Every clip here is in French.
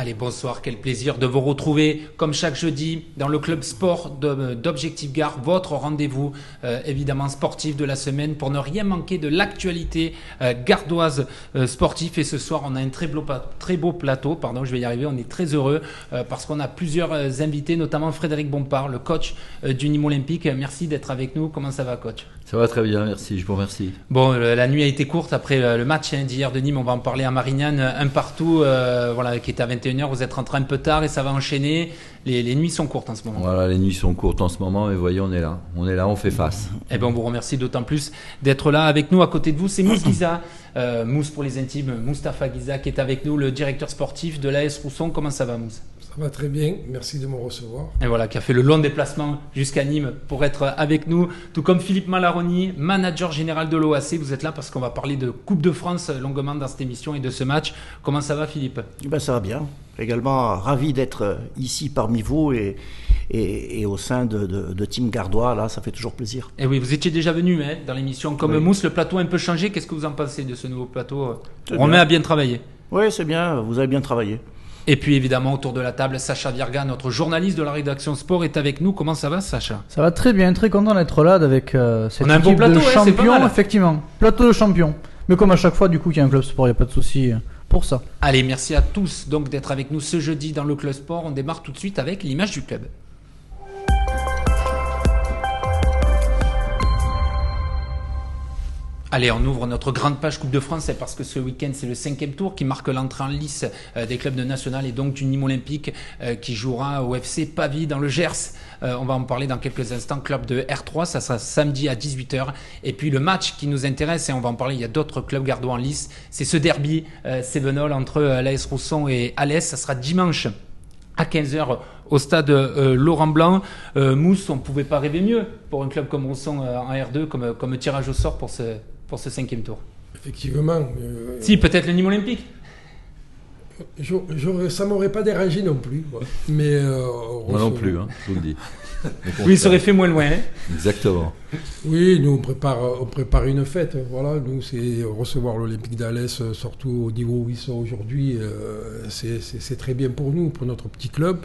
Allez, bonsoir, quel plaisir de vous retrouver comme chaque jeudi dans le club sport d'Objectif Gare, votre rendez-vous euh, évidemment sportif de la semaine pour ne rien manquer de l'actualité euh, gardoise euh, sportive. Et ce soir, on a un très beau, très beau plateau, pardon, je vais y arriver, on est très heureux parce qu'on a plusieurs invités, notamment Frédéric Bompard, le coach du Nîmes Olympique. Merci d'être avec nous. Comment ça va, coach? Ça va très bien, merci, je vous remercie. Bon, la nuit a été courte après le match hein, d'hier de Nîmes, on va en parler à Marignane, un partout, voilà, qui est à 20 vous êtes rentré un peu tard et ça va enchaîner. Les, nuits sont courtes en ce moment. Voilà, les nuits sont courtes en ce moment et voyez, on est là. On est là, on fait face. Et eh bien, on vous remercie d'autant plus d'être là avec nous. À côté de vous, c'est Mousse Giza, euh, Mousse pour les intimes, Moustapha Giza qui est avec nous, le directeur sportif de l'AS Rousson. Comment ça va, Mousse? Ça va très bien, merci de me recevoir. Et voilà, qui a fait le long déplacement jusqu'à Nîmes pour être avec nous, tout comme Philippe Malaroni, manager général de l'OAC. Vous êtes là parce qu'on va parler de Coupe de France longuement dans cette émission et de ce match. Comment ça va, Philippe? Eh ben, Ça va bien. Également ravi d'être ici parmi vous et, et, au sein de, Team Gardois. Là, ça fait toujours plaisir. Et oui, vous étiez déjà venu hein, dans l'émission comme Mousse. Le plateau a un peu changé. Qu'est-ce que vous en pensez de ce nouveau plateau? Romain a bien travaillé. Oui, c'est bien. Vous avez bien travaillé. Et puis évidemment autour de la table, Sacha Virga, notre journaliste de la rédaction sport, est avec nous. Comment ça va, Sacha? Ça va très bien, très content d'être là avec euh, cette On a un bon plateau, de champion, effectivement, plateau de champion. Mais comme à chaque fois, du coup, qu'il y a un club sport, il n'y a pas de souci euh, pour ça. Allez, merci à tous donc d'être avec nous ce jeudi dans le club sport. On démarre tout de suite avec l'image du club. Allez, on ouvre notre grande page Coupe de France, parce que ce week-end, c'est le cinquième tour qui marque l'entrée en lice euh, des clubs de national et donc du Nîmes Olympique euh, qui jouera au FC Pavie dans le Gers. Euh, on va en parler dans quelques instants. Club de R3, ça sera samedi à 18h. Et puis le match qui nous intéresse, et on va en parler, il y a d'autres clubs gardois en lice, c'est ce derby Sévenol entre l'AS Rousson et Alès. Ça sera dimanche à 15h au stade Laurent Blanc. Mousse, on ne pouvait pas rêver mieux pour un club comme Rousson en R2, comme, comme tirage au sort pour ce, pour ce cinquième tour Effectivement. Euh, si, peut-être le Nîmes olympique je, ça m'aurait pas dérangé non plus. Mais, euh, Moi non plus, hein, je vous le dis. oui, il serait fait moins loin. Hein. Exactement. Oui, nous on prépare, on prépare une fête. Voilà, nous c'est recevoir l'Olympique d'Alès, euh, surtout au niveau où ils sont aujourd'hui. c'est très bien pour nous, pour notre petit club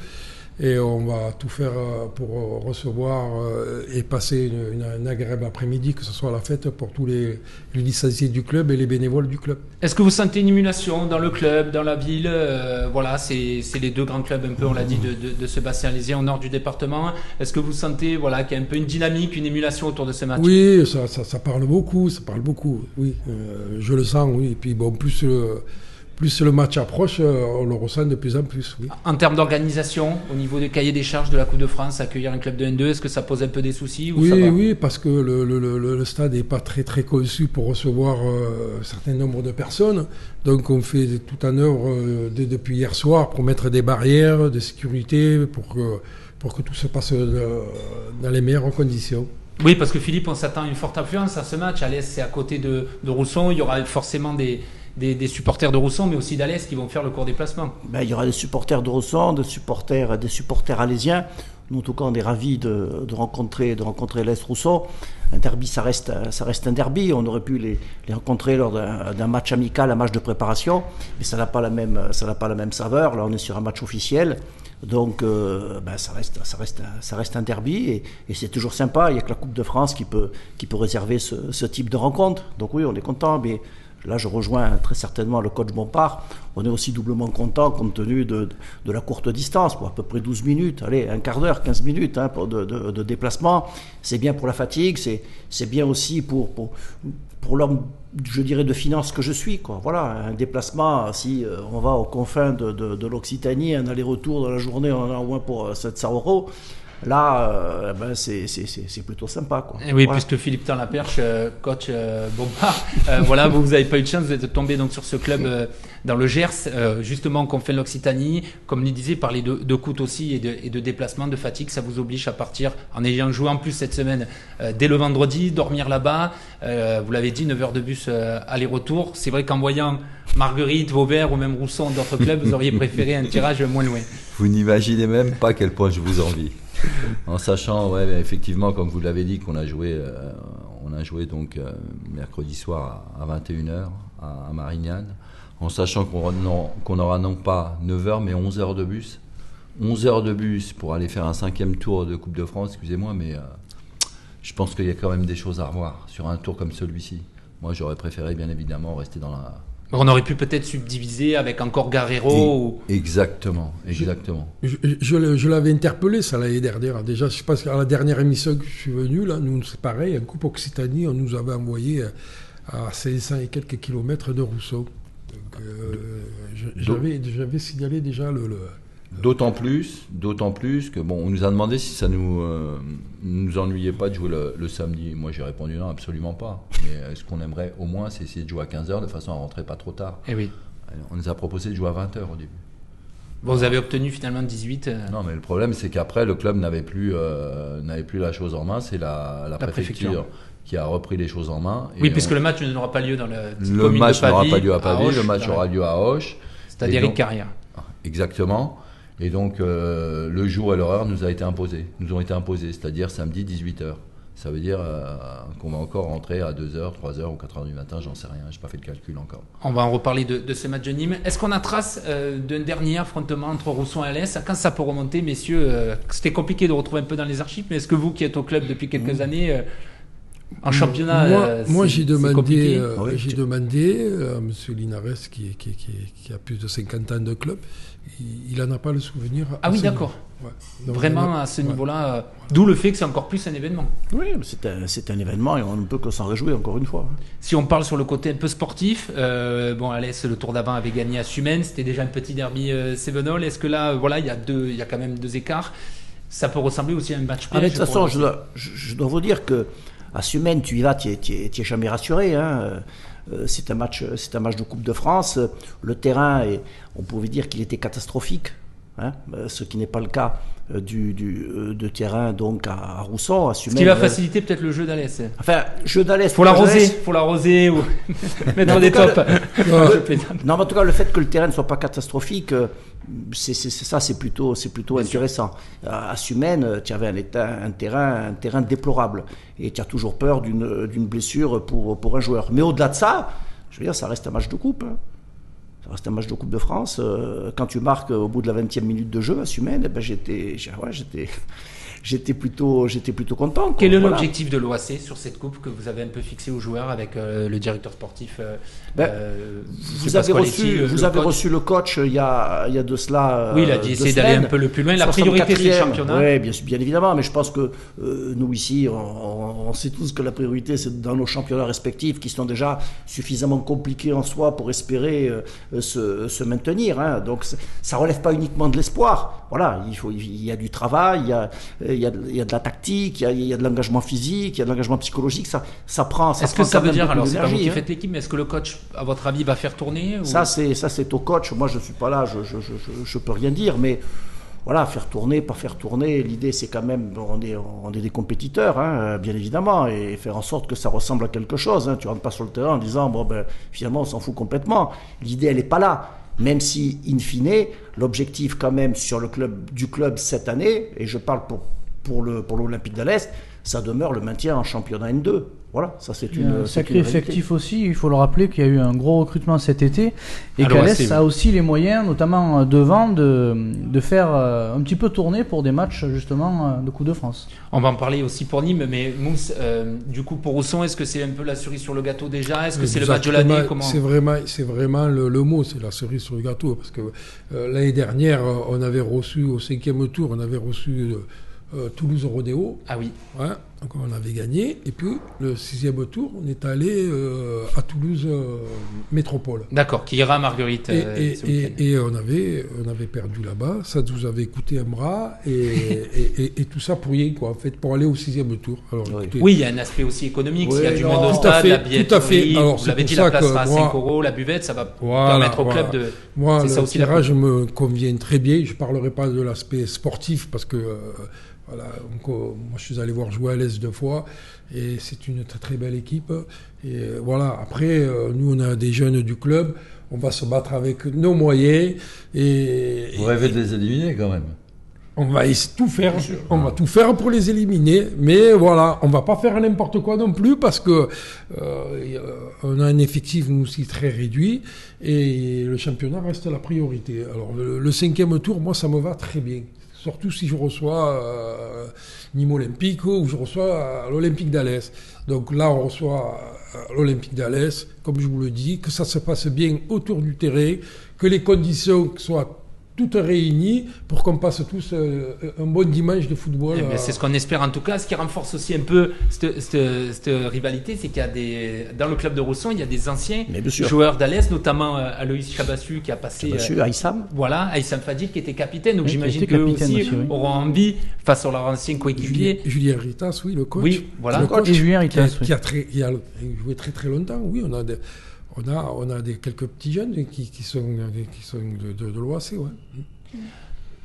et on va tout faire euh, pour recevoir euh, et passer une, une, agréable après-midi, que ce soit la fête pour tous les, licenciés du club et les bénévoles du club. Est-ce que vous sentez une émulation dans le club, dans la ville euh, Voilà, c'est les deux grands clubs, un peu, on l'a dit, de, de, ce bassin alésien au nord du département. Est-ce que vous sentez voilà, qu'il y a un peu une dynamique, une émulation autour de ce match? Oui, ça, ça, parle beaucoup, ça parle beaucoup, oui. je le sens, oui. Et puis, bon, plus plus le match approche, euh, on le ressent de plus en plus. Oui. En termes d'organisation, au niveau des cahiers des charges de la Coupe de France, accueillir un club de N2, est-ce que ça pose un peu des soucis Oui, oui, parce que le, le, le, stade n'est pas très très conçu pour recevoir euh, un certain nombre de personnes. Donc on fait tout en œuvre euh, depuis hier soir pour mettre des barrières de sécurité, pour que, pour que tout se passe dans les meilleures conditions. Oui, parce que Philippe, on s'attend à une forte influence à ce match. À l'Est, c'est à côté de, de Rousson. Il y aura forcément des, des, supporters de Rousson, mais aussi d'Alès qui vont faire le court déplacement. Ben, il y aura des supporters de Rousson, des supporters, des supporters alésiens. Nous, en tout cas, on est ravis de, rencontrer, de rencontrer Rousson. Un derby, ça reste, ça reste un derby. On aurait pu les, rencontrer lors d'un match amical, un match de préparation, mais ça n'a pas la même, pas la même saveur. Là, on est sur un match officiel. Donc, euh, ben, ça, reste, ça, reste, ça reste un derby et, c'est toujours sympa. Il n'y a que la Coupe de France qui peut, qui peut réserver ce, ce type de rencontre. Donc, oui, on est content, mais Là, je rejoins très certainement le coach Bompard. On est aussi doublement content compte tenu de, la courte distance, pour à peu près 12 minutes, allez, un quart d'heure, 15 minutes hein, pour de, déplacement. C'est bien pour la fatigue, c'est bien aussi pour, pour, l'homme, je dirais, de finance que je suis. Quoi. Voilà, un déplacement, si euh, on va aux confins de, l'Occitanie, un aller-retour dans la journée, on en a au moins pour 700 euros. Là, euh, ben c'est plutôt sympa. Quoi. Et oui, puisque Philippe tend la perche, euh, coach euh, euh, voilà, vous n'avez pas eu de chance, vous êtes tombé donc, sur ce club dans le Gers, justement, qu'on fait l'Occitanie. Comme il disait, parler de, de coûts aussi et de, et de déplacement, de fatigue, ça vous oblige à partir en ayant joué en plus cette semaine dès le vendredi, dormir là-bas. vous l'avez dit, 9 heures de bus aller-retour. C'est vrai qu'en voyant Marguerite, Vauvert ou même Rousseau d'autres clubs, vous auriez préféré un tirage moins loin. Vous n'imaginez même pas à quel point je vous envie. en sachant, ouais, effectivement, comme vous l'avez dit, qu'on a joué, euh, on a joué donc euh, mercredi soir à, 21h à, Marignane. en sachant qu'on aura- non pas 9 heures, mais 11 heures de bus. 11 heures de bus pour aller faire un cinquième tour de Coupe de France, excusez-moi, mais euh, je pense qu'il y a quand même des choses à revoir sur un tour comme celui-ci. Moi, j'aurais préféré, bien évidemment, rester dans la. On aurait pu peut-être subdiviser avec encore Guerrero ou... Exactement, exactement. Je, je l'ai- je l'avais interpellé ça l'année dernière. Déjà, je pense qu'à la dernière émission que je suis venu, là, nous, c'est pareil, en Coupe Occitanie, on nous avait envoyé euh, à 500 et quelques kilomètres de Rousseau. Donc, euh, j'avais, j'avais signalé déjà le. le- D'autant plus, d'autant plus que bon, on nous a demandé si ça nous euh, nous ennuyait pas de jouer le, le samedi. Moi, j'ai répondu non, absolument pas. Mais euh, ce qu'on aimerait au moins, c'est essayer de jouer à 15 h de façon à rentrer pas trop tard. Eh oui. On nous a proposé de jouer à 20 h au début. Bon, vous avez obtenu finalement 18. euh, Non, mais le problème, c'est qu'après, le club n'avait plus euh, n'avait plus la chose en main. C'est la, la, préfecture, préfecture. qui a repris les choses en main. Et Oui, puisque on- le match n'aura pas lieu dans la le match n'aura pas lieu à Pavie, le match aura lieu à Auch. C'est-à-dire Et carrière. Exactement. Et donc, euh, le jour et l'heure nous a été imposé, nous ont été imposés, c'est-à-dire samedi 18h. Ça veut dire euh, qu'on va encore rentrer à 2h, 3h ou 4h du matin, j'en sais rien, j'ai pas fait le calcul encore. On va en reparler de, de ce match de Nîmes. Est-ce qu'on a trace euh, d'un dernier affrontement entre Rousson et Alès? Quand ça peut remonter, messieurs C'était compliqué de retrouver un peu dans les archives, mais est-ce que vous qui êtes au club depuis quelques années, euh, en championnat, Moi, euh, moi j'ai demandé, euh, Oui, j'ai tu- demandé euh, à M. Linares, qui, qui, qui, qui a plus de 50 ans de club, il n'en a pas le souvenir. Ah oui, d'accord. Ouais. Vraiment à ce ouais. niveau-là. D'où le fait que c'est encore plus un événement. Oui, c'est un, événement et on ne peut que s'en réjouir encore une fois. Si on parle sur le côté un peu sportif, euh, bon, Alès, le tour d'avant avait gagné à Sumen, c'était déjà un petit derby euh, Sévenol. Est-ce que là, voilà, il y a deux, il y a quand même deux écarts. Ça peut ressembler aussi à un match Ah, mais de toute façon, pour- je dois, je, je dois vous dire que à Sumen, tu y vas, tu n'es jamais rassuré. hein. Euh, C'est un match, c'est un match de Coupe de France. Le terrain, est, on pouvait dire qu'il était catastrophique, hein, euh, ce qui n'est pas le cas euh, du, du, de terrain donc à, à Rousson, à Ce Sumen. qui va faciliter peut-être le jeu d'Alès. Enfin, jeu d'Alès. Faut l'arroser, faut l'arroser ou mettre des tops. Non, mais en tout cas, le fait que le terrain ne soit pas catastrophique, c'est ça, c'est plutôt, c'est plutôt intéressant. À à Sumen, euh, tu avais un, état- un terrain, un terrain déplorable, et tu as toujours peur d'une d'une blessure pour, pour un joueur. Mais au-delà de ça, je veux dire, ça reste un match de coupe. hein. Ça reste un match de Coupe de France. Euh, Quand tu marques au bout de la 20e minute de jeu à Sumen, eh ben, j'étais ouais, j'étais j'étais plutôt, j'étais plutôt content. quoi. Quel est Voilà. l'objectif de l'OAC sur cette coupe que vous avez un peu fixé aux joueurs avec euh, le directeur sportif euh, Ben, euh, Vous avez, reçu, le- vous avez coach reçu le coach euh, il y a, il y a de cela. Oui, il a dit essayer d'aller un peu le plus loin. La priorité, c'est le 64e. championnat. Oui, bien, bien évidemment, mais je pense que euh, nous ici, on, on sait tous que la priorité, c'est dans nos championnats respectifs qui sont déjà suffisamment compliqués en soi pour espérer euh, se, se maintenir. hein. Donc ça relève pas uniquement de l'espoir. Voilà, il, faut, il y a du travail, il y a, il y a, de- il y a de la tactique, il y a, il y a de l'engagement physique, il y a de l'engagement psychologique. Ça, ça prend. Est-ce que ça veut dire, alors c'est pas vous qui faites l'équipe, mais est-ce que le coach, à votre avis, va faire tourner ou- Ça, c'est ça, c'est au coach. Moi, je suis pas là, je, je, je, je- je peux rien dire, mais voilà, faire tourner, pas faire tourner. L'idée, c'est quand même, on est, on est des compétiteurs, hein, bien évidemment, et faire en sorte que ça ressemble à quelque chose. Hein. Tu rentres pas sur le terrain en disant, bon, ben, finalement, on s'en fout complètement. L'idée, elle est pas là. Même si, in fine, l'objectif quand même sur le club du club cette année, et je parle pour pour le pour l'Olympique d'Alès, ça demeure le maintien en championnat N2. Voilà, ça c'est Il y a une un sacré effectif aussi, il faut le rappeler qu'il y a eu un gros recrutement cet été et qu'Alès oui. a aussi les moyens, notamment euh, devant, de, de faire euh, un petit peu tourner pour des matchs justement euh, de Coupe de France. On va en parler aussi pour Nîmes, mais Mousse, euh, du coup pour Rousson, est-ce que c'est un peu la cerise sur le gâteau déjà? Est-ce que c'est le match de l'année? C'est vraiment, c'est vraiment le, le mot, c'est la cerise sur le gâteau. Parce que euh, l'année dernière, on avait reçu au cinquième tour, on avait reçu euh, Toulouse Rodéo. Ah oui. Ouais, donc on avait gagné. Et puis le sixième tour, on est allé euh, à Toulouse euh, Métropole. D'accord, qui ira à Marguerite Et, euh, et- ce et- week-end. et on, avait, on avait perdu là-bas, ça nous avait coûté un bras, et, et- et- et tout ça pour rien, quoi, en fait, pour aller au sixième tour. Alors, Oui. écoutez, Oui, il y a un aspect aussi économique. S'il y a du monde au tout à stade, fait, la tout à fait. Alors, vous l'avez dit, la place à moi- 5 euros, la buvette, ça va Voilà, permettre au club voilà. de... Moi, C'est le ça aussi tirage me convient très bien. Je parlerai pas de l'aspect sportif parce que euh, voilà, donc, euh, moi je suis allé voir jouer à l'Est deux fois et c'est une très très belle équipe. Et euh, voilà, après euh, nous on a des jeunes du club, on va se battre avec nos moyens et, Vous rêvez de les éliminer quand même. on va tout faire, on va tout faire pour les éliminer, mais voilà, on va pas faire n'importe quoi non plus parce que euh, on a un effectif nous aussi très réduit et le championnat reste la priorité. Alors le, cinquième tour, moi ça me va très bien, surtout si je reçois euh, Nîmes Olympique ou je reçois l'Olympique d'Alès. Donc là on reçoit l'Olympique d'Alès, comme je vous le dis, que ça se passe bien autour du terrain, que les conditions soient toutes réunies pour qu'on passe tous euh, un bon dimanche de football. Eh c'est ce qu'on espère en tout cas. Ce qui renforce aussi un peu cette, rivalité, c'est qu'il y a des dans le club de Rousson, il y a des anciens joueurs d'Alès, notamment euh, Aloïs Chabassu qui a passé. Chabassu, euh, Aïssam. Voilà, Aïssam Fadil qui était capitaine. Donc j'imagine qu'eux aussi, auront envie face à leurs anciens coéquipiers. Julien Ritas, oui, le coach. Oui, voilà. Le coach, et Julien Ritas, qui, a, très, qui a joué très très longtemps. Oui, on a des, on a, on a des, quelques petits jeunes qui, qui sont, qui sont de, de, de l'OAC. Ouais.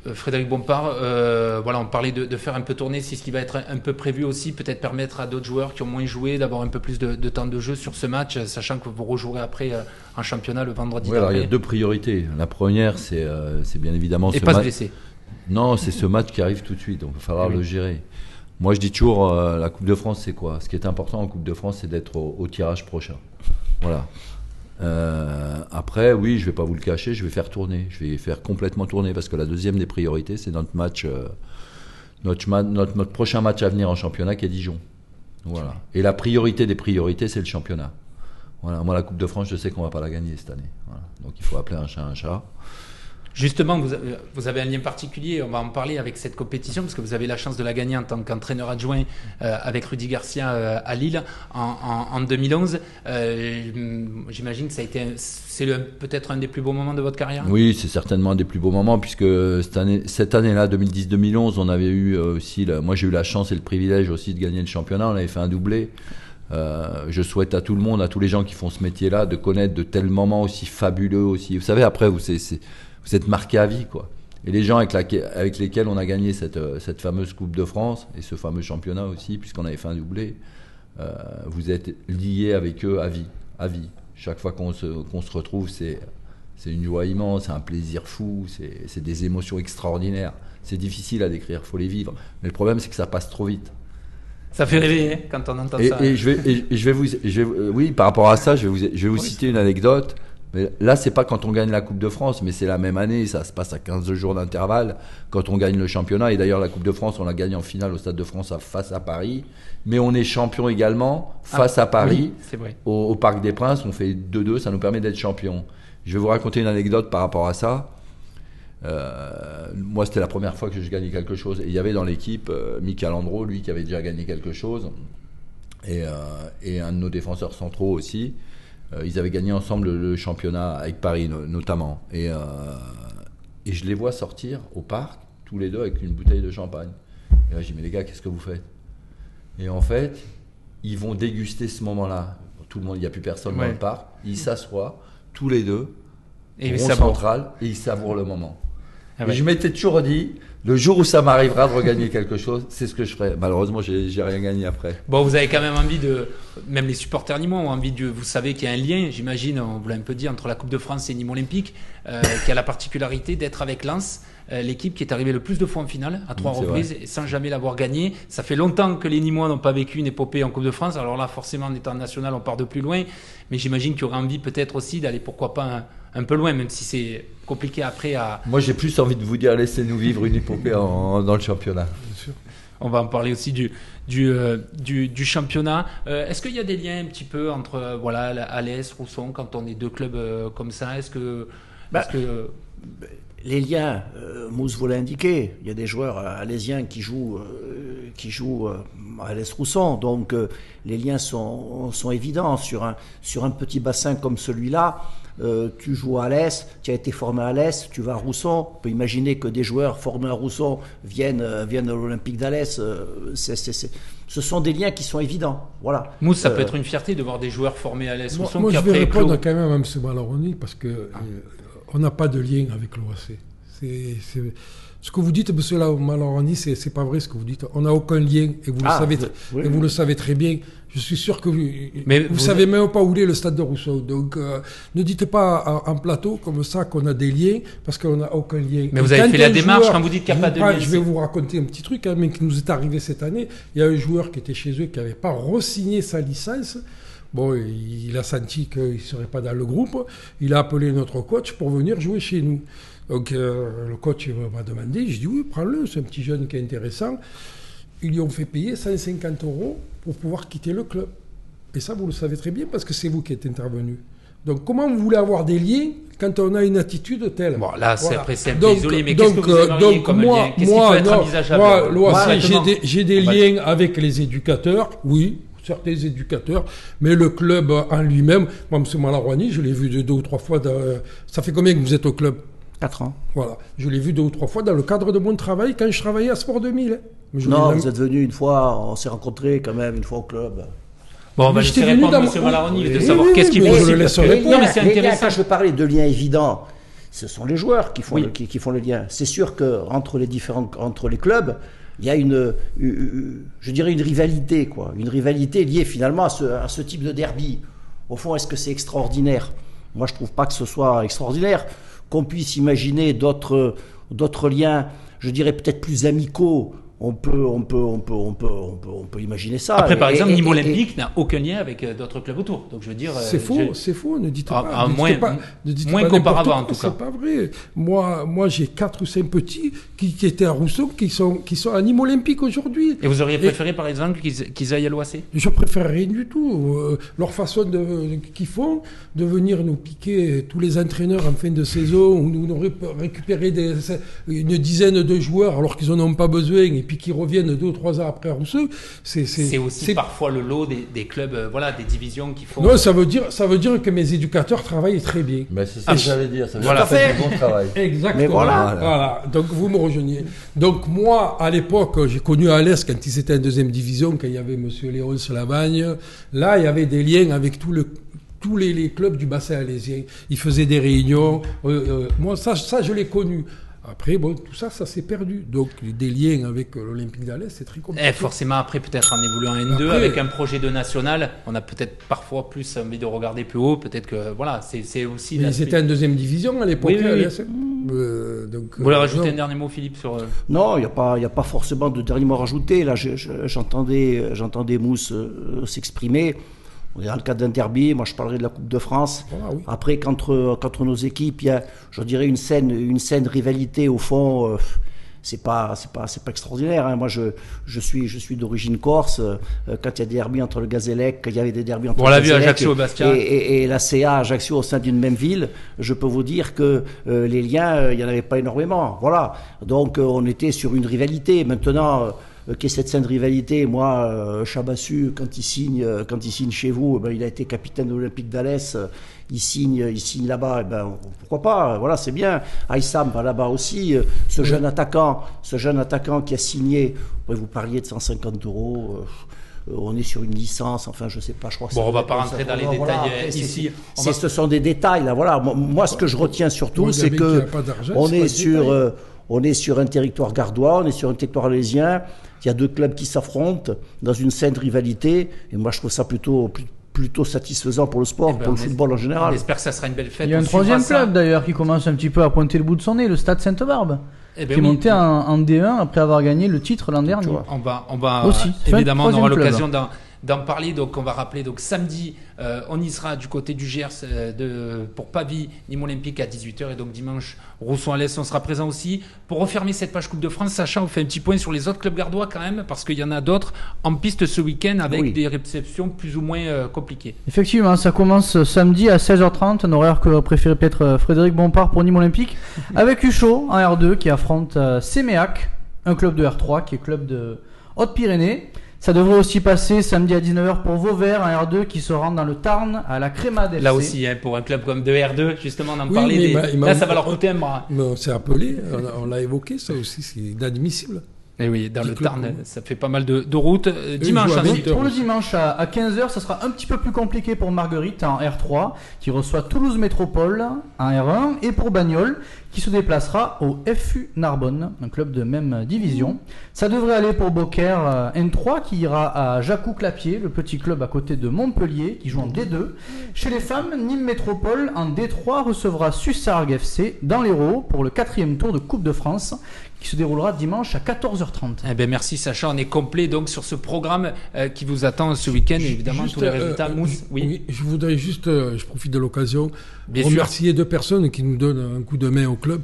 Euh, Frédéric Bompard, euh, voilà, on parlait de, faire un peu tourner, c'est ce qui va être un, peu prévu aussi, peut-être permettre à d'autres joueurs qui ont moins joué d'avoir un peu plus de, temps de jeu sur ce match, sachant que vous rejouerez après euh, en championnat le vendredi. Oui, alors il y a deux priorités. La première, c'est bien évidemment. Et pas se blesser. Non, c'est ce match qui arrive tout de suite, donc il va falloir le gérer. Moi, je dis toujours, la Coupe de France, c'est quoi? Ce qui est important en Coupe de France, c'est d'être au, tirage prochain. Voilà. Euh, après, oui, je vais pas vous le cacher, je vais faire tourner. Je vais faire complètement tourner parce que la deuxième des priorités, c'est notre match, euh, notre, prochain match à venir en championnat qui est Dijon. Voilà. Et la priorité des priorités, c'est le championnat. Voilà. Moi, la Coupe de France, je sais qu'on va pas la gagner cette année. Donc, il faut appeler un chat un chat. Justement, vous avez, un lien particulier, on va en parler avec cette compétition, parce que vous avez la chance de la gagner en tant qu'entraîneur adjoint euh, avec Rudy Garcia euh, à Lille en, en, 2011. Euh, J'imagine que ça a été, c'est peut-être un des plus beaux moments de votre carrière? Oui, c'est certainement un des plus beaux moments, puisque cette année-là, cette année 2010-2011, on avait eu aussi, moi j'ai eu la chance et le privilège aussi de gagner le championnat, on avait fait un doublé. Je souhaite à tout le monde, à tous les gens qui font ce métier-là, de connaître de tels moments aussi fabuleux aussi. Vous savez, après, vous, c'est vous êtes marqué à vie, quoi. Et les gens avec, avec lesquels on a gagné cette, euh, cette, fameuse Coupe de France et ce fameux championnat aussi, puisqu'on avait fait un doublé, euh, vous êtes liés avec eux à vie, à vie. Chaque fois qu'on se, qu'on se retrouve, c'est, c'est une joie immense, c'est un plaisir fou, c'est, des émotions extraordinaires. C'est difficile à décrire, faut les vivre. Mais le problème, c'est que ça passe trop vite. Ça fait rêver hein, quand on entend ça. Et je vais, je vais vous, je oui, par rapport à ça, je vais vous, je vais vous citer une anecdote. Mais là, c'est pas quand on gagne la Coupe de France, mais c'est la même année, ça se passe à 15 jours d'intervalle, quand on gagne le championnat. Et d'ailleurs, la Coupe de France, on la gagne en finale au Stade de France face à Paris. Mais on est champion également face à Paris, Au, Parc des Princes. On fait 2-2, ça nous permet d'être champion. Je vais vous raconter une anecdote par rapport à ça. Euh, moi, c'était la première fois que je gagnais quelque chose. Et il y avait dans l'équipe euh, Michael Andro, lui, qui avait déjà gagné quelque chose. Et, euh, et un de nos défenseurs centraux aussi. Euh, ils avaient gagné ensemble le, championnat avec Paris notamment. Et, euh, et je les vois sortir au parc, tous les deux avec une bouteille de champagne. Et là, je dis, mais les gars, qu'est-ce que vous faites? Et en fait, ils vont déguster ce moment-là. Tout le monde, il n'y a plus personne dans le parc. Ils s'assoient, tous les deux, et rond central, et ils savourent le moment. Ah et je m'étais toujours dit, le jour où ça m'arrivera de regagner quelque chose, c'est ce que je ferai. Malheureusement, j'ai rien gagné après. Bon, vous avez quand même envie de, même les supporters nîmois ont envie de, vous savez qu'il y a un lien, j'imagine, on vous l'a un peu dit, entre la Coupe de France et Nîmes Olympique, euh, qui a la particularité d'être avec Lens, euh, l'équipe qui est arrivée le plus de fois en finale, à trois reprises, sans jamais l'avoir gagné. Ça fait longtemps que les Nîmois n'ont pas vécu une épopée en Coupe de France. Alors là, forcément, en étant national, on part de plus loin. Mais j'imagine qu'il y aura envie peut-être aussi d'aller, pourquoi pas, un, un peu loin, même si c'est compliqué après à. Moi, j'ai plus envie de vous dire laissez-nous vivre une épopée dans le championnat. On va en parler aussi du, du, euh, du, championnat. Euh, est-ce qu'il y a des liens un petit peu entre euh, voilà, Alès, Rousson, quand on est deux clubs comme ça? Est-ce que. Bah, que... Les liens, Mousse vous l'a indiqué, il y a des joueurs alésiens qui jouent, qui jouent à Alès-Rousson, donc les liens sont, sont évidents sur un, sur un petit bassin comme celui-là. Euh, tu joues à l'Est, tu as été formé à l'Est, tu vas à Rousson. On peut imaginer que des joueurs formés à Rousson viennent, euh, viennent à l'Olympique d'Alès. Euh, ce sont des liens qui sont évidents. Voilà. Mousse, ça peut être une fierté de voir des joueurs formés à l'Est. Moi, je vais répondre quand même à M. Maloroni parce que on n'a pas de lien avec l'OAC. C'est- Ce que vous dites, monsieur Malorani, c'est c'est pas vrai ce que vous dites. On n'a aucun lien et vous, Ah, le, savez, vous- tr- oui, et vous oui. le savez très bien. Je suis sûr que vous Mais vous, vous- savez même pas où est le stade de Rousseau. Donc euh, ne dites pas en, plateau comme ça qu'on a des liens parce qu'on n'a aucun lien. Mais Et vous avez fait la démarche joueur- quand vous dites qu'il n'y a pas de lien. Je vais vous raconter un petit truc hein, mais qui nous est arrivé cette année. Il y a un joueur qui était chez eux qui n'avait pas re-signé sa licence. Bon, il a senti qu'il ne serait pas dans le groupe. Il a appelé notre coach pour venir jouer chez nous. Donc euh, le coach m'a demandé, je dis oui, prends-le, c'est un petit jeune qui est intéressant. Ils lui ont fait payer 150 euros pour pouvoir quitter le club. Et ça, vous le savez très bien parce que c'est vous qui êtes intervenu. Donc comment vous voulez avoir des liens quand on a une attitude telle Bon, là, c'est Voilà. après, c'est un peu Donc- isolé, mais qu'est-ce que vous euh, aimeriez donc, comme moi, lien Qu'est-ce qui moi, peut être non, moi, moi, j'ai des, j'ai des On va- liens avec les éducateurs, oui, certains éducateurs, mais le club en lui-même, moi, M. Malarwani, je l'ai vu deux, deux ou trois fois. dans- ça fait combien que vous êtes au club? 4 ans. Voilà, je l'ai vu deux ou trois fois dans le cadre de mon travail quand je travaillais à Sport 2000. hein. Mais je l'ai Non, vous êtes venu une fois, on s'est rencontrés quand même une fois au club. Bon, on va Mais laisser répondre M. Malaroni Oui, de savoir oui, qu'est-ce qu'il faut. je le laisse répondre. Non, mais c'est les liens, intéressant. quand je veux parler de liens évidents, ce sont les joueurs qui font, Oui. le, qui, qui font le lien. C'est sûr que entre les différents, entre les clubs, il y a une, une- une- je dirais une rivalité, quoi, une rivalité liée finalement à ce, à ce type de derby. Au fond, est-ce que c'est extraordinaire? Moi, je trouve pas que ce soit extraordinaire. Qu'on puisse imaginer d'autres, liens, je dirais peut-être plus amicaux. On peut, on peut, on peut, on peut, on peut, on peut imaginer ça. Après, par Et- exemple, Nîmes Olympique n'a aucun lien avec euh, d'autres clubs autour. Donc, je veux dire. euh, C'est faux, je- c'est faux, ne dites Ah, pas. ah, ne dites moins- pas- ne dites moins qu'auparavant, en tout cas. C'est pas vrai. Moi, moi j'ai quatre ou cinq petits qui, qui étaient à Rousseau, qui sont, qui sont à Nîmes Olympique aujourd'hui. Et vous auriez Et- préféré, par exemple, qu'ils qu'ils aillent à l'OAC Je préfère rien du tout. Euh, leur façon de, qu'ils font de venir nous piquer tous les entraîneurs en fin de saison, ou nous, nous ré- récupérer des, une dizaine de joueurs alors qu'ils n'en ont pas besoin et puis qu'ils reviennent deux ou trois ans après à Rousseau, c'est C'est aussi parfois le lot des, des clubs, euh, voilà, des divisions qui font. Non, ça veut dire ça veut dire que mes éducateurs travaillent très bien. Mais c'est ça Ah, que j'allais dire. Ça veut voilà. dire du bon travail. Exactement. Mais voilà. Voilà. Donc vous me rejoignez. Donc moi, à l'époque, j'ai connu Alès quand ils étaient en deuxième division, quand il y avait Monsieur Léon Lavagne. Là, il y avait des liens avec tout le tous les, les clubs du bassin alésien. Ils faisaient des réunions. Euh, euh, moi, ça, ça, je l'ai connu. Après, bon, tout ça, ça s'est perdu. Donc, des liens avec euh, l'Olympique d'Alès, c'est très compliqué. Eh, forcément, après, peut-être en évoluant en N2, Après- avec un projet de national, on a peut-être parfois plus envie de regarder plus haut. Peut-être que, voilà, c'est c'est aussi. Mais ils étaient en deuxième division à l'époque, Oui, oui, oui. Alès. Euh, donc, Vous voulez euh, rajouter non. un dernier mot, Philippe, sur. Non, il n'y a, pas- il y a pas forcément de dernier mot à rajouter. Là, je- je- j'entendais j'entendais Mousse euh, s'exprimer. On est dans le cadre d'un derby. Moi, je parlerai de la Coupe de France. Voilà, oui. Après, qu'entre qu'entre nos équipes, il y a, je dirais, une saine, une saine rivalité. Au fond, euh, c'est pas, c'est pas, c'est pas extraordinaire. hein. Moi, je, je suis, je suis d'origine corse. Euh, quand il y a des derbys entre le Gazélec, il y avait des derbys entre Bon, on le Gazélec Ajaccio, et- et, et- la CA Ajaccio au sein d'une même ville, je peux vous dire que euh, les liens, euh, il n'y en avait pas énormément. Voilà. Donc euh, on était sur une rivalité. Maintenant, euh, qu'est cette saine rivalité? Moi, euh, Chabassu, quand il signe, euh, quand il signe chez vous, eh ben, il a été capitaine de l'Olympique d'Alès. euh, il signe, il signe là-bas. eh ben, pourquoi pas Voilà, c'est bien. Aïssam va là-bas aussi. euh, ce jeune attaquant, ce jeune attaquant qui a signé. Vous parliez de 150 euros. euh, on est sur une licence, enfin je sais pas, je crois que Bon, ça on va pas rentrer dans les détails, ici. Va- Ce sont des détails là, voilà. Moi, moi, ce que je retiens surtout, c'est que qui on est sur, euh, on est sur un territoire gardois, on est sur un territoire alésien. Il y a deux clubs qui s'affrontent dans une saine rivalité, et moi je trouve ça plutôt plutôt satisfaisant pour le sport, Eh ben, pour le football en général. espère que ça sera une belle fête. Il y a un troisième club d'ailleurs qui commence un petit peu à pointer le bout de son nez, le Stade Sainte-Barbe, Eh ben qui est oui. monté en, en D1 après avoir gagné le titre l'an dernier. On va, on va Aussi, évidemment, on aura l'occasion d'en, d'en parler. Donc, on va rappeler. Donc, samedi, euh, on y sera du côté du Gers euh, de, pour Pavie, Nîmes Olympique à 18h. Et donc, dimanche, Rousson à l'Est, on sera présent aussi. Pour refermer cette page Coupe de France, sachant, on fait un petit point sur les autres clubs gardois quand même, parce qu'il y en a d'autres en piste ce week-end avec Oui. des réceptions plus ou moins euh, compliquées. Effectivement, ça commence samedi à 16h30, un horaire que préférait peut-être Frédéric Bompard pour Nîmes Olympique, avec Ucho en R2 qui affronte Séméac, un club de R3 qui est club de Haute-Pyrénées. Ça devrait aussi passer samedi à 19h pour Vauvert, un R2 qui se rend dans le Tarn à la Crémade FC. Là aussi, hein, pour un club comme de R2, justement, on en Oui, parlait. des- Là, ça va leur coûter un bras. Mais on s'est appelé, on l'a évoqué, ça aussi, c'est inadmissible. Et oui, dans le Tarn, ça fait pas mal de, de routes. Euh, Dimanche, ensuite. 20 Pour le dimanche à, à 15h, ça sera un petit peu plus compliqué pour Marguerite en R3, qui reçoit Toulouse Métropole en R1, et pour Bagnols, qui se déplacera au FU Narbonne, un club de même division. Ça devrait aller pour Beaucaire euh, N3 qui ira à Jacou Clapier, le petit club à côté de Montpellier qui joue en D2. Chez les femmes, Nîmes Métropole en D3 recevra Sussargues FC dans l'Hérault pour le quatrième tour de Coupe de France qui se déroulera dimanche à 14h30. Eh ben merci Sacha, on est complet donc sur ce programme euh, qui vous attend ce week-end évidemment Juste, tous les résultats. euh, Mousse, oui. je voudrais juste, euh, je profite de l'occasion, sûr. remercier deux personnes qui nous donnent un coup de main au club.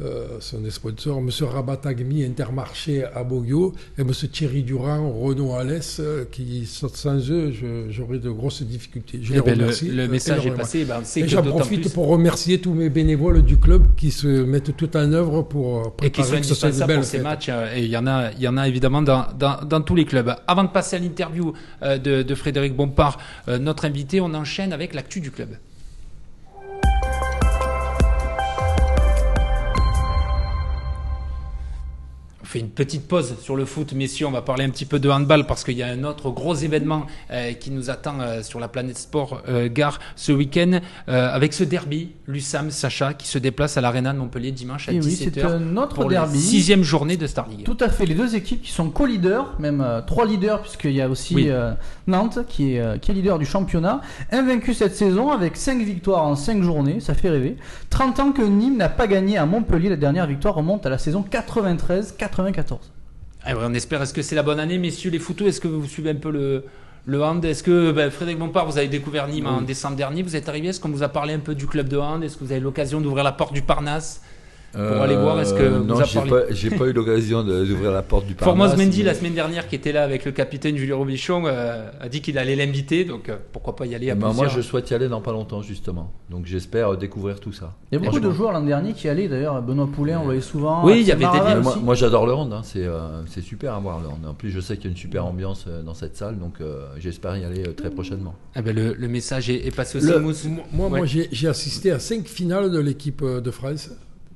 Euh, sont des sponsors, M. Rabatagmi, Intermarché à Boggio, et M. Thierry Durand, Renault Alès, euh, qui sans eux, j'aurais de grosses difficultés. Je Eh les ben, remercie. le euh, message est passé. Ben, Et j'en profite plus- pour remercier tous mes bénévoles du club qui se mettent tout en œuvre pour euh, et qui sont préparer que ce soit pour ces matchs. Et il y en a, il y en a évidemment dans, dans, dans tous les clubs. Avant de passer à l'interview de, de Frédéric Bompard, notre invité, on enchaîne avec l'actu du club. Fait une petite pause sur le foot, messieurs. On va parler un petit peu de handball parce qu'il y a un autre gros événement euh, qui nous attend euh, sur la planète sport euh, gare ce week-end avec ce derby, l'USAM Sacha, qui se déplace à l'Arena de Montpellier dimanche à Et oui, 17h. c'est un autre pour derby. la sixième journée de Star League. Tout à fait, les deux équipes qui sont co-leaders, même trois leaders, puisqu'il y a aussi Oui. Nantes qui est, qui est leader du championnat, invaincu cette saison avec 5 victoires en 5 journées, ça fait rêver. 30 ans que Nîmes n'a pas gagné à Montpellier, la dernière victoire remonte à la saison 93-94. Ah ouais, on espère. Est-ce que c'est la bonne année, messieurs les footeux Est-ce que vous suivez un peu le, le hand? Est-ce que ben, Frédéric Bompard, vous avez découvert Nîmes en décembre dernier? Vous êtes arrivé? Est-ce qu'on vous a parlé un peu du club de hand? Est-ce que vous avez l'occasion d'ouvrir la porte du Parnasse? Pour aller voir, est-ce que Euh, vous non, a j'ai parlé pas, j'ai pas eu l'occasion d'ouvrir la porte du Formose Parnasse, Mendy, mais- la semaine dernière, qui était là avec le capitaine Julien Robichon, euh, a dit qu'il allait l'inviter. Donc euh, pourquoi pas y aller à Ben, moi, je souhaite y aller dans pas longtemps, justement. Donc, j'espère découvrir tout ça. Il y a beaucoup de joueurs l'an dernier qui allaient d'ailleurs, Benoît Poulain, on le voyait souvent. Oui, il y avait des moi, moi, j'adore le hand, hein. c'est euh, c'est super à voir le hand. En plus, je sais qu'il y a une super ambiance euh, dans cette salle, donc euh, j'espère y aller euh, très prochainement. Eh ben, le, le message est, est passé aussi, Le- Mousse. moi, moi, Ouais. moi, j'ai assisté à cinq finales de l'équipe de France.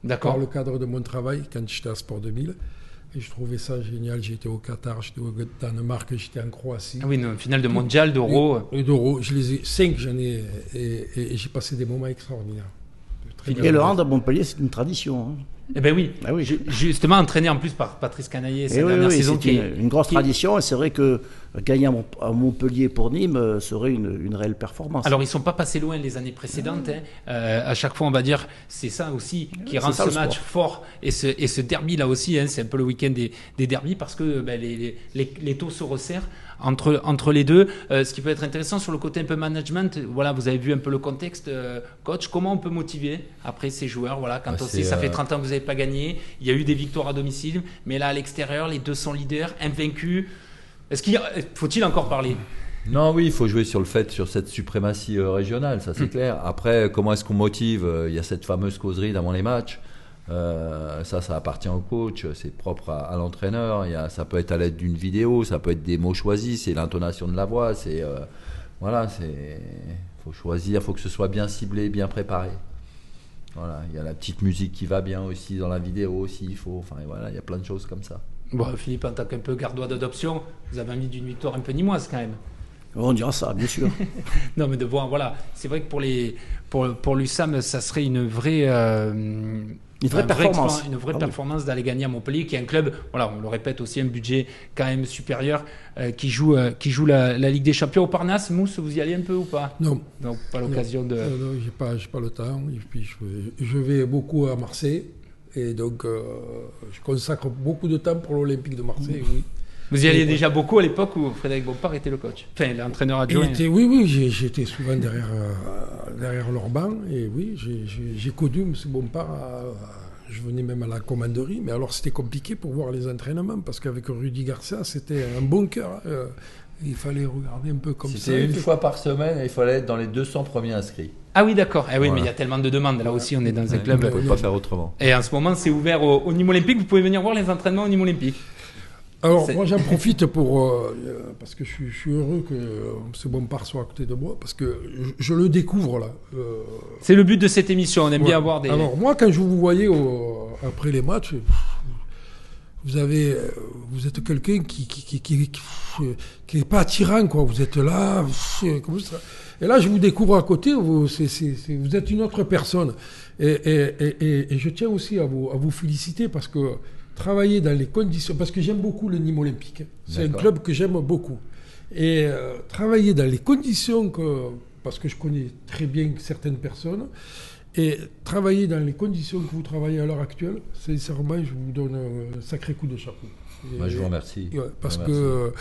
D'accord. Dans le cadre de mon travail, quand j'étais à Sport 2000. Et je trouvais ça génial. J'étais au Qatar, j'étais au Danemark, j'étais en Croatie. Ah oui, une finale de mondial, d'euro. Et d'euros. Je les ai, cinq, j'en ai. Et, et- et j'ai passé des moments extraordinaires. Très Et bien. le hand à Montpellier, c'est une tradition. hein. Eh ben oui. Ah oui. Justement, entraîné en plus par Patrice Canaillé, Et cette oui, dernière oui, saison c'est qui une, est- une grosse qui- tradition. Et c'est vrai que gagner à Mont- à Montpellier pour Nîmes euh, serait une, une réelle performance. Alors ils sont pas passés loin les années précédentes. hein. Euh, à chaque fois, on va dire, c'est ça aussi qui rend ça, ce match sport. fort. Et ce, et ce derby là aussi, hein, c'est un peu le week-end des, des derbys parce que ben, les, les, les- les taux se resserrent entre, entre les deux. Euh, ce qui peut être intéressant sur le côté un peu management. Voilà, vous avez vu un peu le contexte, euh, coach. Comment on peut motiver après ces joueurs Voilà, quand Bah, on sait ça fait euh, 30 ans que vous n'avez pas gagné, il y a eu des victoires à domicile, mais là à l'extérieur, les deux sont leaders, invaincus. Est-ce qu'il a- faut-il encore parler? Non, oui, il faut jouer sur le fait, sur cette suprématie euh, régionale, ça c'est clair. Après, comment est-ce qu'on motive? Euh, Il y a cette fameuse causerie d'avant les matchs. Euh, ça, ça appartient au coach, c'est propre à, à l'entraîneur. Il y a- Ça peut être à l'aide d'une vidéo, ça peut être des mots choisis, c'est l'intonation de la voix, c'est euh, voilà, c'est faut choisir, faut que ce soit bien ciblé, bien préparé. Voilà, il y a la petite musique qui va bien aussi dans la vidéo aussi. Il faut, enfin voilà, il y a plein de choses comme ça. Bon, Philippe, en tant qu'un peu gardois d'adoption, vous avez envie d'une victoire un peu nimoise quand même. On dira ça, bien sûr. Non, mais de voir, voilà, c'est vrai que pour les, pour, pour l'USAM, ça serait une vraie, euh, Une vraie un performance. une vraie Ah oui. performance d'aller gagner à Montpellier, qui est un club, voilà, on le répète aussi, un budget quand même supérieur, euh, qui joue, euh, qui joue la, la Ligue des Champions au Parnasse. Mousse, vous y allez un peu ou pas? Non, Non, pas l'occasion de. non, non, j'ai pas, j'ai pas le temps. Et puis je, je vais beaucoup à Marseille. Et donc, euh, je consacre beaucoup de temps pour l'Olympique de Marseille, oui. Vous y alliez déjà beaucoup à l'époque où Frédéric Bompard était le coach, enfin l'entraîneur adjoint. était- oui, oui, j'étais souvent derrière, euh, derrière leur banc. Et oui, j'ai- connu M. Bompard. à- à- je venais même à la commanderie. Mais alors, c'était compliqué pour voir les entraînements. Parce qu'avec Rudy Garcia, c'était un bon cœur. euh, il fallait regarder un peu comme ça. C'était une fois par semaine et il fallait être dans les 200 premiers inscrits. Ah oui, d'accord. Eh oui, Voilà. mais il y a tellement de demandes. Là aussi, on est dans un Ouais, club. on ne pouvait pas faire autrement. Et en ce moment, c'est ouvert au, au Nîmes Olympique. Vous pouvez venir voir les entraînements au Nîmes Olympique. Alors, moi, j'en profite pour. euh, euh, parce que je suis, je suis heureux que euh, M. Bompard soit à côté de moi, parce que je, je le découvre, là. Euh, C'est le but de cette émission. On aime ouais. bien avoir des. Alors, moi, quand je vous voyais au- après les matchs, vous avez. Vous êtes quelqu'un qui qui, qui, qui, qui- est pas attirant, quoi. Vous êtes là, comme ça. Et là, je vous découvre à côté, vous, c'est- c'est- c'est- vous êtes une autre personne. Et, et- et- et- et je tiens aussi à vous, à vous féliciter parce que travailler dans les conditions, parce que j'aime beaucoup le Nîmes Olympique. C'est un club que j'aime beaucoup. Et euh, travailler dans les conditions que, parce que je connais très bien certaines personnes, et travailler dans les conditions que vous travaillez à l'heure actuelle, sincèrement, je vous donne un sacré coup de chapeau. Et- Moi, je vous remercie. Ouais, parce vous que remercie.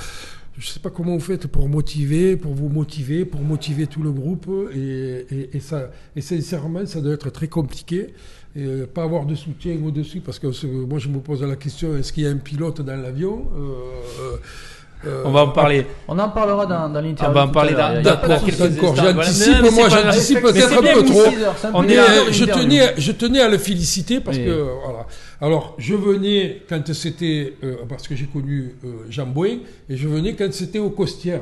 Je ne sais pas comment vous faites pour motiver, pour vous motiver, pour motiver tout le groupe. Et, ça, sincèrement, ça doit être très compliqué. Et euh, pas avoir de soutien au-dessus, parce que c'est- moi, je me pose la question est-ce qu'il y a un pilote dans l'avion? Euh, euh, On va en parler. On en parlera dans, dans l'interview. On va en parler dans- de D'accord, j'anticipe, Voilà. Moi, j'anticipe Mais peut-être c'est un peu trop. On est euh, je tenais, je tenais à le féliciter parce Oui. que voilà. Alors je venais quand c'était euh, parce que j'ai connu euh, Jean Bouin et je venais quand c'était au Costières.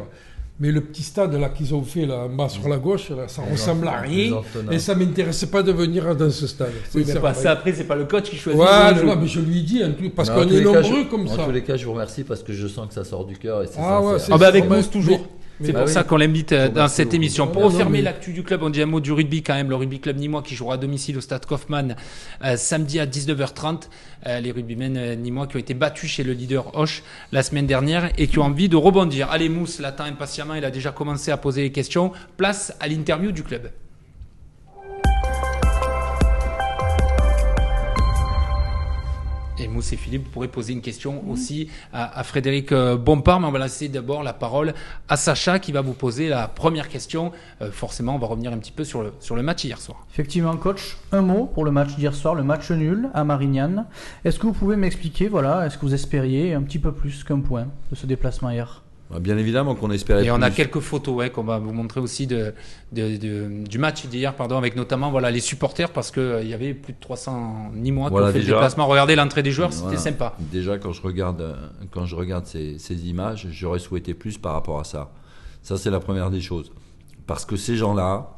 Mais le petit stade là qu'ils ont fait là en bas sur la gauche, là, ça Les ressemble à rien et ça m'intéressait pas de venir dans ce stade. Oui, mais pas ça après, c'est pas le coach qui choisit. Ouais, non, mais je lui dis en parce en qu'on est cas, nombreux je- comme en ça. tous les cas, je vous remercie parce que je sens que ça sort du cœur et c'est Ah ouais, sincère. Ah bah avec Mousse toujours. mais- C'est Bah pour oui. ça qu'on l'invite euh, dans cette émission. Pour Non, refermer mais- l'actu du club, on dit un mot du rugby quand même. Le rugby club nîmois qui jouera à domicile au stade Kaufmann euh, samedi à 19h30. Euh, les rugbymen euh, nîmois qui ont été battus chez le leader Hoche la semaine dernière et qui ont envie de rebondir. Allez, Mousse l'attend impatiemment. Il a déjà commencé à poser les questions. Place à l'interview du club. Et Mousse et Philippe pourrez poser une question aussi à, Frédéric euh, Bompard, mais on va laisser d'abord la parole à Sacha qui va vous poser la première question. Euh, forcément, on va revenir un petit peu sur le, sur le match hier soir. Effectivement, coach, un mot pour le match d'hier soir, le match nul à Marignane. Est-ce que vous pouvez m'expliquer, voilà, est-ce que vous espériez un petit peu plus qu'un point de ce déplacement hier? Bien évidemment qu'on espérait Et on a quelques photos ouais, qu'on va vous montrer aussi de, de- de- du match d'hier, pardon, avec notamment voilà, les supporters parce qu'il y avait plus de 300 Nîmois Voilà, qui ont fait déjà. le déplacement. Regardez l'entrée des joueurs, c'était sympa. Déjà, quand je regarde, euh, quand je regarde ces, ces images, j'aurais souhaité plus par rapport à ça. Ça, c'est la première des choses. Parce que ces gens-là,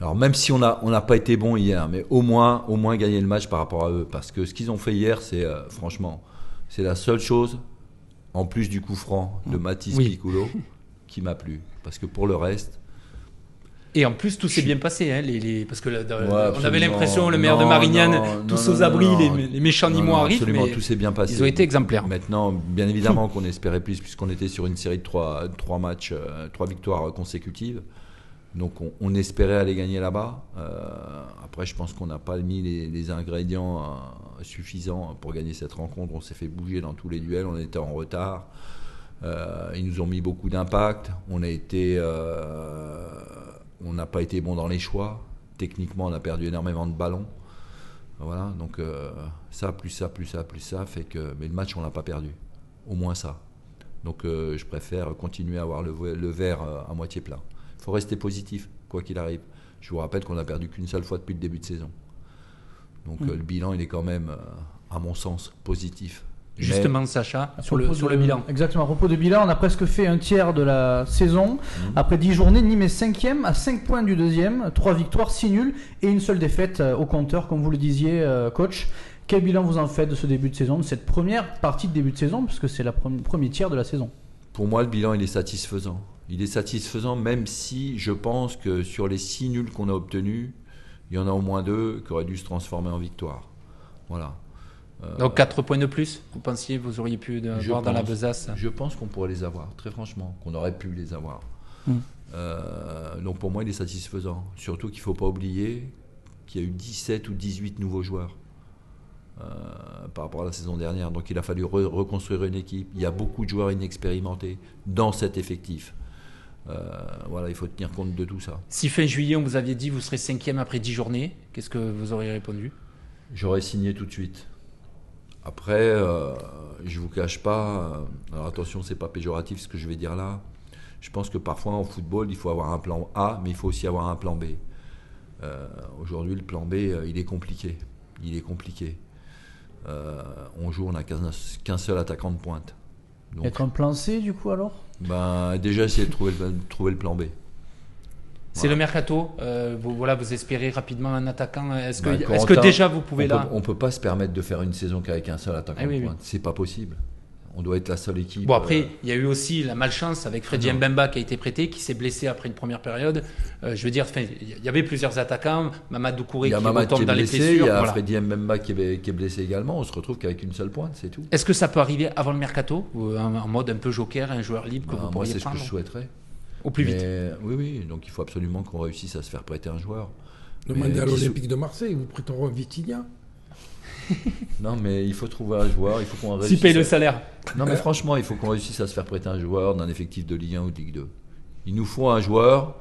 alors même si on n'a on n'a pas été bon hier, mais au moins, au moins gagner le match par rapport à eux. Parce que ce qu'ils ont fait hier, c'est euh, franchement, c'est la seule chose, en plus du coup franc de Mathis Oui. Piccolo, qui m'a plu. Parce que pour le reste, Et en plus, tout s'est bien passé, hein, les, les- parce que là, dans- Ouais, on avait l'impression, le maire de Marignane, non, tous non, aux abris, les, les méchants Nîmois arrivent, absolument, mais tout s'est bien passé. ils ont été exemplaires. Maintenant, bien évidemment qu'on espérait plus puisqu'on était sur une série de trois, trois matchs, euh, trois victoires consécutives. Donc on, espérait aller gagner là-bas. Euh, après, je pense qu'on n'a pas mis les, ingrédients euh, suffisants pour gagner cette rencontre. On s'est fait bouger dans tous les duels, on était en retard. Euh, ils nous ont mis beaucoup d'impact. On n'a pas été bon dans les choix. Techniquement, on a perdu énormément de ballons. Voilà, donc ça, plus ça, plus ça, plus ça, fait que. Mais le match, on l'a pas perdu. Au moins ça. Donc je préfère continuer à avoir le, verre à moitié plein. Il faut rester positif, quoi qu'il arrive. Je vous rappelle qu'on a perdu qu'une seule fois depuis le début de saison. Donc euh, le bilan, il est quand même, euh, à mon sens, positif. Mais- Justement, Sacha, sur le, sur bilan. Exactement, à propos de bilan, on a presque fait un tiers de la saison. Après 10 journées, Nîmes est 5 à 5 points du deuxième, 3 victoires, 6 nuls et une seule défaite euh, au compteur, comme vous le disiez, coach. Quel bilan vous en faites de ce début de saison, de cette première partie de début de saison, puisque c'est le premier tiers de la saison? Pour moi, le bilan, il est satisfaisant. Il est satisfaisant, même si je pense que sur les six nuls qu'on a obtenus, il y en a au moins deux qui auraient dû se transformer en victoire. Voilà. Euh, Donc 4 points de plus, vous pensiez vous auriez pu avoir dans la besace Je pense qu'on pourrait les avoir, très franchement, qu'on aurait pu les avoir. Mm. Euh, donc pour moi, il est satisfaisant. Surtout qu'il ne faut pas oublier qu'il y a eu 17 ou 18 nouveaux joueurs euh, par rapport à la saison dernière. Donc il a fallu re- reconstruire une équipe. Il y a beaucoup de joueurs inexpérimentés dans cet effectif. Euh, voilà, il faut tenir compte de tout ça. Si fin juillet, on vous aviez dit vous serez cinquième après 10 journées, qu'est-ce que vous auriez répondu? J'aurais signé tout de suite. Après, euh, je vous cache pas. euh, alors attention, c'est pas péjoratif ce que je vais dire là. Je pense que parfois en football, il faut avoir un plan A, mais il faut aussi avoir un plan B. Euh, Aujourd'hui, le plan B, euh, il est compliqué. Il est compliqué. Euh, on joue, on n'a qu'un qu'un seul attaquant de pointe. Donc, Être un plan C, du coup, alors? Ben, déjà essayer de trouver le, trouver le plan B. C'est Voilà. le mercato. euh, vous, voilà, vous espérez rapidement un attaquant. Est-ce que, Ben, est-ce que déjà vous pouvez on là Peut, on peut pas se permettre de faire une saison qu'avec un seul attaquant Ah oui, oui. C'est pas possible. On doit être la seule équipe. Bon, après, euh, il y a eu aussi la malchance avec Freddy Ah non. Mbemba qui a été prêté, qui s'est blessé après une première période. Euh, je veux dire, enfin, il y avait plusieurs attaquants. Mamadou Kouré qui Mamad qui retombe est dans les blessé, blessures. il y a voilà. Freddy Mbemba qui est, qui est blessé également. On se retrouve qu'avec une seule pointe, c'est tout. Est-ce que ça peut arriver avant le mercato ou en, en mode un peu joker, un joueur libre que Bah, vous moi, pourriez c'est ce que je souhaiterais. au plus vite oui, oui. Donc il faut absolument qu'on réussisse à se faire prêter un joueur. Demandez à l'Olympique de Marseille, vous prêterez un Vitinha. Non, mais il faut trouver un joueur. Il faut qu'on réussisse. paye à- le salaire. Non, mais franchement, il faut qu'on réussisse à se faire prêter un joueur d'un effectif de Ligue 1 ou de Ligue 2. Il nous faut un joueur,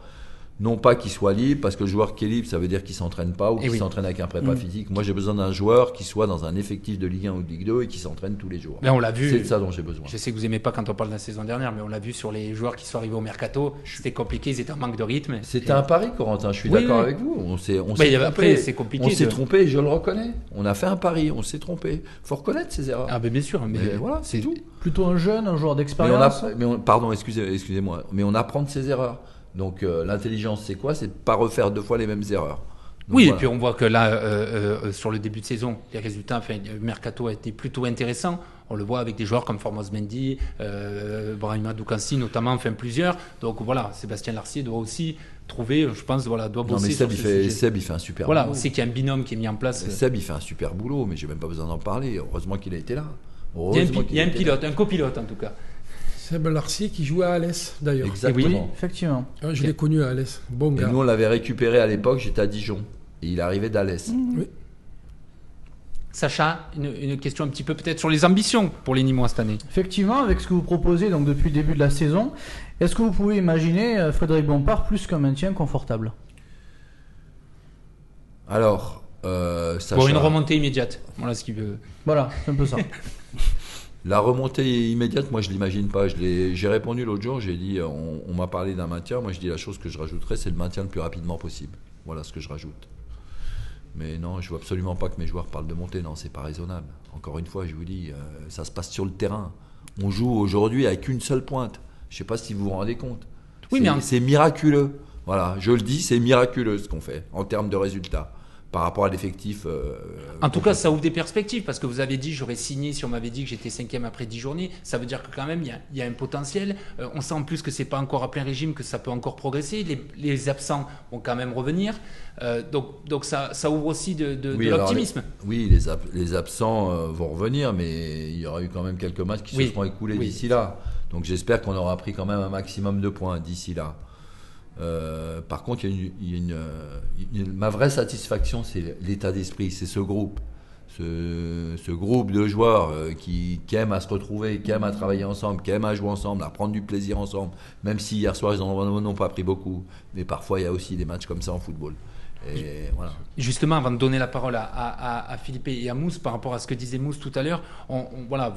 non pas qu'il soit libre, parce que le joueur qui est libre, ça veut dire qu'il s'entraîne pas ou Eh qu'il oui. s'entraîne avec un prépa Mm. physique. Moi, j'ai besoin d'un joueur qui soit dans un effectif de Ligue 1 ou de Ligue 2 et qui s'entraîne tous les jours. Là, on l'a vu. C'est de ça dont j'ai besoin. Je sais que vous aimez pas quand on parle de la saison dernière, mais on l'a vu sur les joueurs qui sont arrivés au mercato. C'était compliqué, ils étaient en manque de rythme. C'était un pari, Corentin. Je suis Oui, d'accord oui. avec vous. On s'est, on s'est après, c'est compliqué On s'est de- trompé, je le reconnais. On a fait un pari, on s'est trompé. Faut reconnaître ses erreurs. Ah, ben bien sûr. Mais, mais voilà, c'est tout. Plutôt un jeune, un joueur Mais on d'expérience. a, mais on- pardon, excusez, excusez-moi, mais on apprend de ses erreurs. Donc euh, l'intelligence, c'est quoi? C'est de pas refaire deux fois les mêmes erreurs. Donc, Oui, voilà. et puis on voit que là, euh, euh, sur le début de saison, les résultats, enfin, le mercato a été plutôt intéressant. On le voit avec des joueurs comme Formos Mendy, euh, Brahima Doukansi notamment, enfin plusieurs. Donc voilà, Sébastien Larcier doit aussi trouver, je pense, voilà, doit Non, bosser mais sur Seb il, ce fait, sujet. Seb, il fait un super Voilà, on boulot. sait qu'il y a un binôme qui est mis en place. Seb, il fait un super boulot, mais j'ai même pas besoin d'en parler. Heureusement qu'il a été là. Il y a un, il y a un là. pilote, un copilote en tout cas. Seb Larcier qui jouait à Alès, d'ailleurs. Exactement. Oui. Effectivement. Ah, Je l'ai connu à Alès. Bon Et gars. nous, on l'avait récupéré à l'époque, j'étais à Dijon. Et il arrivait d'Alès. Mm. Sacha, une, une question un petit peu peut-être sur les ambitions pour les Nîmois cette année. Effectivement, avec ce que vous proposez donc depuis le début de la saison, est-ce que vous pouvez imaginer euh, Frédéric Bompard plus qu'un maintien confortable? Alors, euh, Sacha, Pour une remontée immédiate. Voilà ce qu'il veut. Voilà, c'est un peu ça. la remontée immédiate, moi, je l'imagine pas. J'ai répondu l'autre jour, j'ai dit, on, on m'a parlé d'un maintien. Moi, je dis la chose que je rajouterais, c'est le maintien le plus rapidement possible. Voilà ce que je rajoute. Mais non, je veux absolument pas que mes joueurs parlent de monter. Non, c'est pas raisonnable. Encore une fois, je vous dis, euh, ça se passe sur le terrain. On joue aujourd'hui avec une seule pointe. Je sais pas si vous vous rendez compte. Oui, mais c'est miraculeux. Voilà, je le dis, c'est miraculeux ce qu'on fait en termes de résultats par rapport à l'effectif. euh, En tout cas, peut- ça ouvre des perspectives parce que vous avez dit j'aurais signé si on m'avait dit que j'étais cinquième après 10 journées. Ça veut dire que quand même il y a, il y a un potentiel. Euh, on sent en plus que c'est pas encore à plein régime, que ça peut encore progresser. Les, les absents vont quand même revenir. Euh, donc, donc ça, ça ouvre aussi de, Oui, l'optimisme. oui, les, ab- les absents euh, vont revenir, mais il y aura eu quand même quelques matchs qui Oui. se seront écoulés Oui. d'ici là. Donc j'espère qu'on aura pris quand même un maximum de points d'ici là. Euh, par contre, il y a euh, une- ma vraie satisfaction, c'est l'état d'esprit, c'est ce groupe. Ce, ce groupe de joueurs euh, qui, qui aiment à se retrouver, qui aiment à travailler ensemble, qui aiment à jouer ensemble, à prendre du plaisir ensemble. Même si hier soir, ils n'en ont pas pris beaucoup. Mais parfois, il y a aussi des matchs comme ça en football. Et voilà. Justement, avant de donner la parole à, à- Philippe et à Mousse, par rapport à ce que disait Mousse tout à l'heure, on, on- voilà,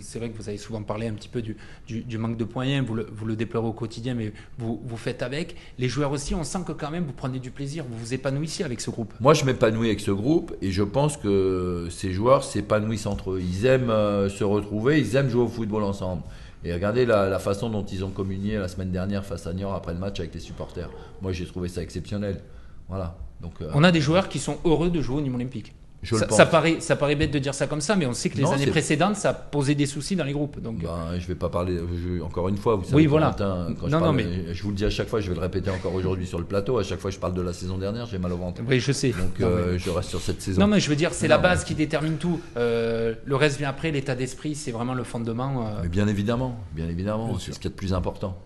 c'est vrai que vous avez souvent parlé un petit peu du, du- du manque de moyens, vous le, vous le déplorez au quotidien, mais vous, vous faites avec. Les joueurs aussi, on sent que quand même vous prenez du plaisir, vous vous épanouissez avec ce groupe. Moi, je m'épanouis avec ce groupe et je pense que ces joueurs s'épanouissent entre eux. Ils aiment euh, se retrouver, ils aiment jouer au football ensemble. Et regardez la, la façon dont ils ont communié la semaine dernière face à Niort après le match avec les supporters. Moi, j'ai trouvé ça exceptionnel. Voilà. Donc, euh, On a des joueurs qui sont heureux de jouer au Nîmes Olympique. je le Ça, pense. ça paraît, ça paraît bête de dire ça comme ça, mais on sait que les Non, années précédentes, ça posait des soucis dans les groupes. Donc, Ben, je vais pas parler. je- encore une fois, vous savez, Oui, voilà. Quand je, Non, non, mais- je vous le dis à chaque fois, je vais le répéter encore aujourd'hui sur le plateau. À chaque fois je parle de la saison dernière, j'ai mal au ventre. oui, je sais. Donc, Non, euh, mais- je reste sur cette saison. Non, mais je veux dire, c'est Non, la base mais- qui détermine tout. Euh, le reste vient après, l'état d'esprit, c'est vraiment le fondement. euh, Mais bien évidemment, bien évidemment, c'est ce qui est le plus important.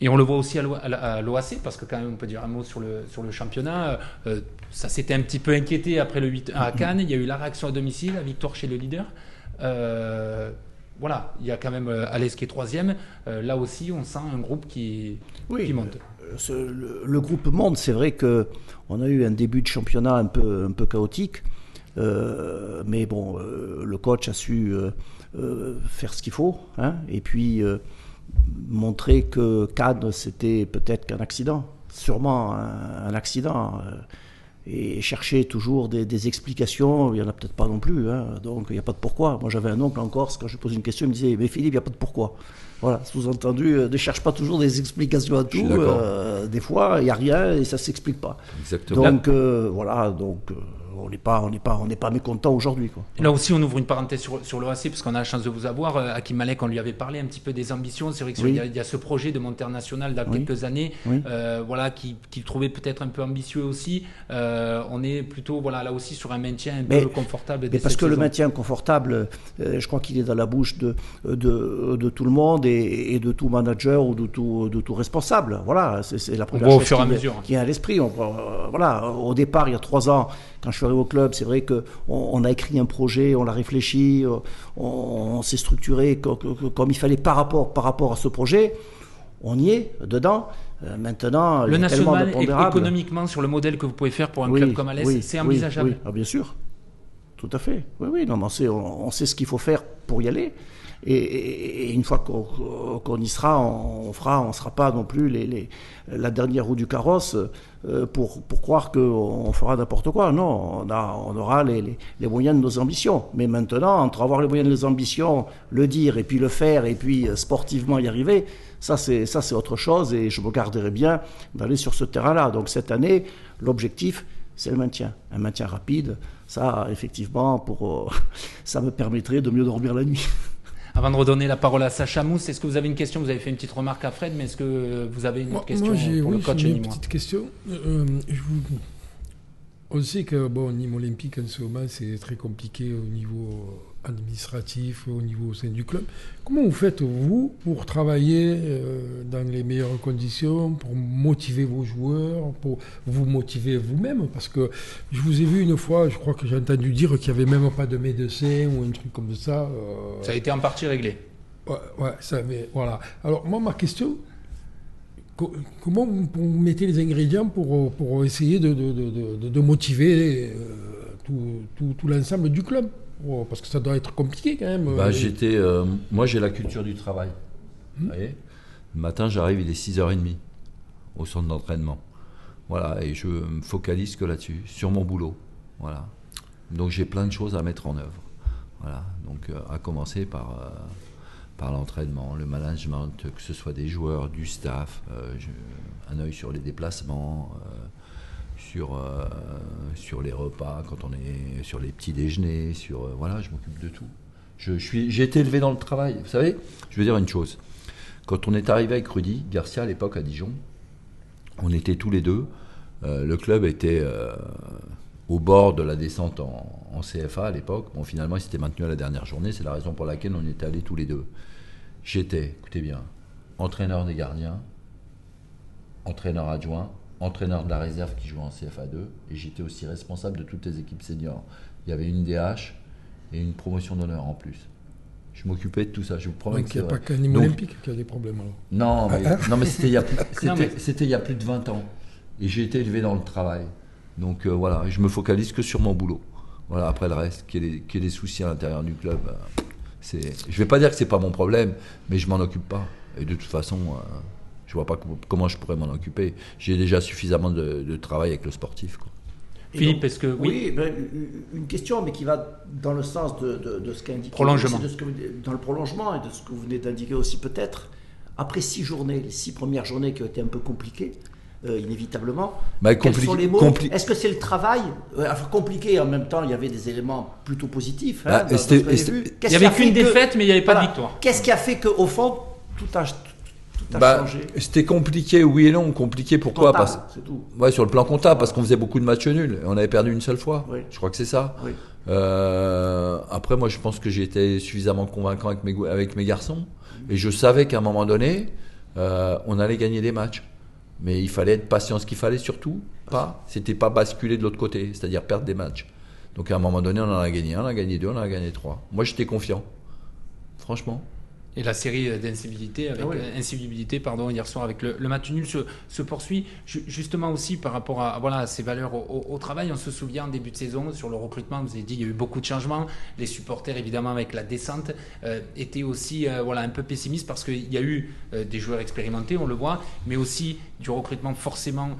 Et on le voit aussi à l'OAC, parce que quand même, on peut dire un mot sur le, sur le championnat. Euh, ça s'était un petit peu inquiété après le 8 à Cannes. Il y a eu la réaction à domicile, la victoire chez le leader. Euh, voilà, il y a quand même euh, Alès qui est troisième. Euh, là aussi, on sent un groupe qui, Oui, qui monte. euh, ce- le, le groupe monde, c'est vrai que on a eu un début de championnat un peu, un peu chaotique, euh, mais bon, euh, le coach a su euh, euh, faire ce qu'il faut, hein, et puis euh, montrer que Cannes c'était peut-être qu'un accident, sûrement un, un accident. euh, et chercher toujours des, des explications, il n'y en a peut-être pas non plus, hein, donc il n'y a pas de pourquoi. Moi j'avais un oncle en Corse, quand je pose une question, il me disait Mais Philippe, il n'y a pas de pourquoi. Voilà, sous-entendu, euh, ne cherche pas toujours des explications à tout. euh, des fois, il n'y a rien et ça ne s'explique pas. Exactement. Donc euh, voilà, donc euh, on n'est pas, on n'est pas, on n'est pas mécontent aujourd'hui. quoi. Là aussi, on ouvre une parenthèse sur, sur l'OAC, parce qu'on a la chance de vous avoir. Euh, Hakim Malek, on lui avait parlé un petit peu des ambitions. C'est vrai qu'il Oui. y, a- il y a ce projet de monter national dans Oui. quelques années, Oui. euh, voilà, qui- qu'il trouvait peut-être un peu ambitieux aussi. Euh, on est plutôt, voilà, là aussi sur un maintien un Mais- peu confortable. Mais parce que le maintien confortable, euh, je crois qu'il est dans la bouche de, de, de tout le monde et, et de tout manager ou de tout, de tout responsable. Voilà, c'est la première au chose fur et qui, à vient- mesure. qui est à l'esprit. Euh, Voilà, au départ, il y a trois ans, quand je suis arrivé au club, c'est vrai qu'on on a écrit un projet, on l'a réfléchi, euh, on, on s'est structuré co- co- co- comme il fallait par rapport, par rapport à ce projet. On y est, dedans. Euh, maintenant, il Le y a tellement de national, pondérables. économiquement, sur le modèle que vous pouvez faire pour un Oui, club comme Alès, oui, c'est envisageable. oui. Ah, bien sûr. Tout à fait. Oui, oui. Non, mais on, sait, on, on sait ce qu'il faut faire pour y aller. Et, une fois qu'on y sera, on, on sera pas non plus la dernière roue du carrosse euh, pour, croire qu'on fera n'importe quoi. Non, on, aura les, moyens de nos ambitions. Mais maintenant, entre avoir les moyens de nos ambitions, le dire et puis le faire et puis euh, sportivement y arriver, ça c'est autre chose. Et je me garderai bien d'aller sur ce terrain-là. Donc cette année, l'objectif c'est le maintien. Un maintien rapide, ça, effectivement, euh, ça me permettrait de mieux dormir la nuit. Avant de redonner la parole à Sacha Mousse, est-ce que vous avez une question? Vous avez fait une petite remarque à Fred, mais est-ce que vous avez une autre Moi, question moi, pour oui, le coach une petite question. Euh, je vous- On sait que bon, Nîmes Olympique en ce moment c'est très compliqué au niveau administratif, au niveau au sein du club. Comment vous faites vous pour travailler euh, dans les meilleures conditions, pour motiver vos joueurs, pour vous motiver vous-même? Parce que je vous ai vu une fois, je crois que j'ai entendu dire qu'il n'y avait même pas de médecin ou un truc comme ça. euh, Ça a été en partie réglé. Ouais, ouais, ça, mais voilà. Alors, moi, ma question, co- comment vous, mettez les ingrédients pour, pour essayer de, de, de- de- de motiver euh, tout, tout- tout l'ensemble du club? Parce que ça doit être compliqué quand même. Bah, Euh, j'étais, euh, moi, j'ai la culture du travail. Hmm. Vous voyez Le matin, j'arrive, il est 6h30 au centre d'entraînement. Voilà, et je me focalise que là-dessus, sur mon boulot. Voilà. Donc, j'ai plein de choses à mettre en œuvre. Voilà. Donc, euh, à commencer par, euh, par l'entraînement, le management, que ce soit des joueurs, du staff, je- un œil sur les déplacements. Sur, euh, sur les repas, quand on est sur les petits déjeuners, sur euh, voilà, je m'occupe de tout. Je, suis, j'ai été élevé dans le travail. Vous savez, je veux dire une chose. Quand on est arrivé avec Rudy Garcia à l'époque à Dijon, on était tous les deux. euh, le club était au bord de la descente en, en CFA à l'époque. Bon, finalement, il s'était maintenu à la dernière journée. C'est la raison pour laquelle on était allés tous les deux. J'étais, écoutez bien, entraîneur des gardiens, entraîneur adjoint, entraîneur de la réserve qui jouait en CFA2, et j'étais aussi responsable de toutes les équipes seniors. Il y avait une DH et une promotion d'honneur en plus. Je m'occupais de tout ça, je vous promets donc que il c'est n'y a pas vrai. qu'un Donc- Olympique qui a des problèmes alors. Non, mais, non, mais c'était il, y a plus- c'était- Non, mais- c'était il y a plus de 20 ans. Et j'ai été élevé dans le travail. Donc euh, voilà, je me focalise que sur mon boulot. Voilà, après le reste, qu'il y ait des, soucis à l'intérieur du club, euh, c'est, je vais pas dire que c'est pas mon problème, mais je m'en occupe pas. Et de toute façon, euh, je vois pas com- comment je pourrais m'en occuper. J'ai déjà suffisamment de, de travail avec le sportif. quoi. Philippe, est-ce que- oui. Oui, ben, une- question, mais qui va dans le sens de, de- de ce qu'a indiqué. Prolongement. de ce que vous- dans le prolongement et de ce que vous venez d'indiquer aussi peut-être. Après six journées, les six premières journées qui ont été un peu compliquées, euh, inévitablement. Bah, quels sont les mots compli- Est-ce que c'est le travail Euh, enfin, Compliqué en même temps, il y avait des éléments plutôt positifs. hein, Bah, dans- dans c'était- ce que j'ai c'était- vu. Il n'y avait qu'une que- défaite, mais il n'y avait pas Voilà. de victoire. Qu'est-ce qui a fait qu'au fond, tout a Bah, c'était compliqué, oui et non. Compliqué pourquoi Comptable, Parce- c'est tout. Ouais, sur le plan comptable, parce qu'on faisait beaucoup de matchs nuls. Et on avait perdu une seule fois. Oui. Je crois que c'est ça. Oui. Euh, après, moi, je pense que j'ai été suffisamment convaincant avec mes, go- avec mes garçons. Et je savais qu'à un moment donné, euh, on allait gagner des matchs. Mais il fallait être patient. Ce qu'il fallait surtout, pas, c'était pas basculer de l'autre côté, c'est-à-dire perdre des matchs. Donc à un moment donné, on en a gagné un, on en a gagné deux, on en a gagné trois. Moi, j'étais confiant. Franchement. Et la série d'incivilité, avec Ah incivilité, pardon, hier soir avec le, le match nul se, se poursuit. Ju- justement aussi par rapport à voilà à ces valeurs au, travail, on se souvient en début de saison sur le recrutement, vous avez dit il y a eu beaucoup de changements. Les supporters évidemment avec la descente euh, étaient aussi euh, voilà un peu pessimistes parce qu'il y a eu euh, des joueurs expérimentés, on le voit, mais aussi du recrutement forcément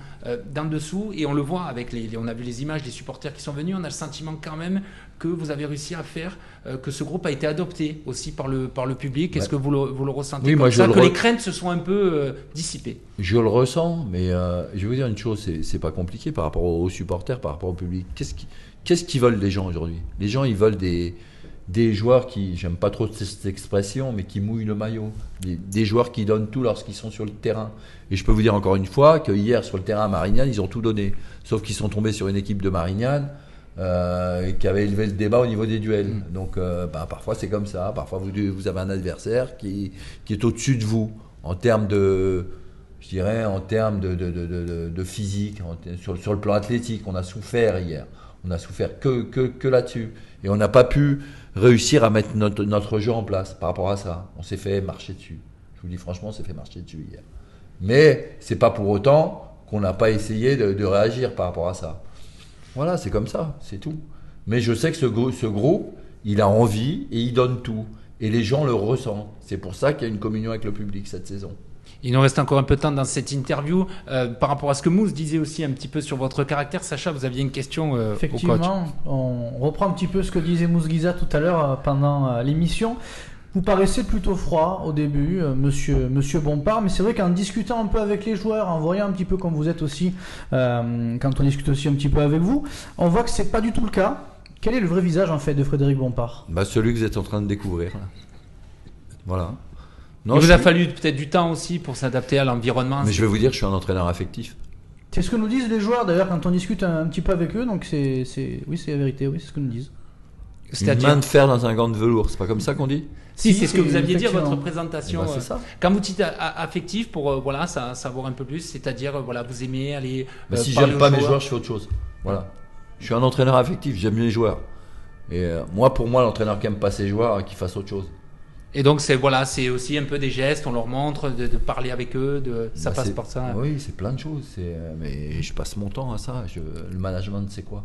d'en dessous et on le voit avec les, les- on a vu les images des supporters qui sont venus, on a le sentiment quand même que vous avez réussi à faire, euh, que ce groupe a été adopté aussi par le, par le public Est-ce que vous le, vous le ressentez Oui, comme moi, je ça, le que les craintes se sont un peu euh, dissipées? Je le ressens, mais euh, je vais vous dire une chose, c'est, pas compliqué par rapport aux supporters, par rapport au public. Qu'est-ce, qui, qu'est-ce qu'ils veulent les gens aujourd'hui? Les gens, ils veulent des, des joueurs qui, j'aime pas trop cette expression, mais qui mouillent le maillot. Des, des joueurs qui donnent tout lorsqu'ils sont sur le terrain. Et je peux vous dire encore une fois que hier, sur le terrain à Marignane, ils ont tout donné. Sauf qu'ils sont tombés sur une équipe de Marignane euh, qui avait élevé le débat au niveau des duels. Donc euh, bah, parfois c'est comme ça, parfois vous, vous avez un adversaire qui, qui est au-dessus de vous en termes de, je dirais, en termes de, de, de, de- de physique, en sur, sur le plan athlétique. On a souffert hier, on a souffert que, que, que là-dessus. Et on n'a pas pu réussir à mettre notre, notre jeu en place par rapport à ça. On s'est fait marcher dessus. Je vous dis franchement, on s'est fait marcher dessus hier. Mais c'est pas pour autant qu'on n'a pas essayé de, de réagir par rapport à ça. Voilà, c'est comme ça, c'est tout. Mais je sais que ce, ce groupe, il a envie et il donne tout. Et les gens le ressentent. C'est pour ça qu'il y a une communion avec le public cette saison. Il nous reste encore un peu de temps dans cette interview. Euh, par rapport à ce que Mousse disait aussi un petit peu sur votre caractère, Sacha, vous aviez une question euh, au coach. Effectivement, on reprend un petit peu ce que disait Mousguiza tout à l'heure euh, pendant euh, l'émission. Vous paraissez plutôt froid au début, euh, monsieur, monsieur Bompard, mais c'est vrai qu'en discutant un peu avec les joueurs, en voyant un petit peu comme vous êtes aussi, euh, quand on discute aussi un petit peu avec vous, on voit que c'est pas du tout le cas. Quel est le vrai visage en fait de Frédéric Bompard? Bah, celui que vous êtes en train de découvrir. là. Voilà. Il Non, vous je a suis- fallu peut-être du temps aussi pour s'adapter à l'environnement. Mais je vais vous dire, je suis un entraîneur affectif. C'est ce que nous disent les joueurs d'ailleurs quand on discute un, un petit peu avec eux, donc c'est, c'est- oui c'est la vérité, oui c'est ce que nous disent. Une C'est-à-dire main de fer dans un gant de velours, c'est pas comme ça qu'on dit? Si, Si, c'est ce que vous aviez dit à votre présentation. Eh ben, c'est euh, ça. Quand vous dites a- a- affectif, pour euh, voilà, ça, savoir un peu plus, c'est-à-dire euh, voilà, vous aimez aller. Euh, si j'aime pas mes joueurs, je fais autre chose. Voilà. Je suis un entraîneur affectif, j'aime les joueurs. Et euh, moi, pour moi, l'entraîneur qui aime pas ses joueurs, qu'il fasse autre chose. Et donc c'est voilà, c'est aussi un peu des gestes, on leur montre, de, de parler avec eux, de, ça Bah, passe par ça. Oui, c'est plein de choses. c'est, euh, mais je passe mon temps à ça. Je- le management, c'est quoi?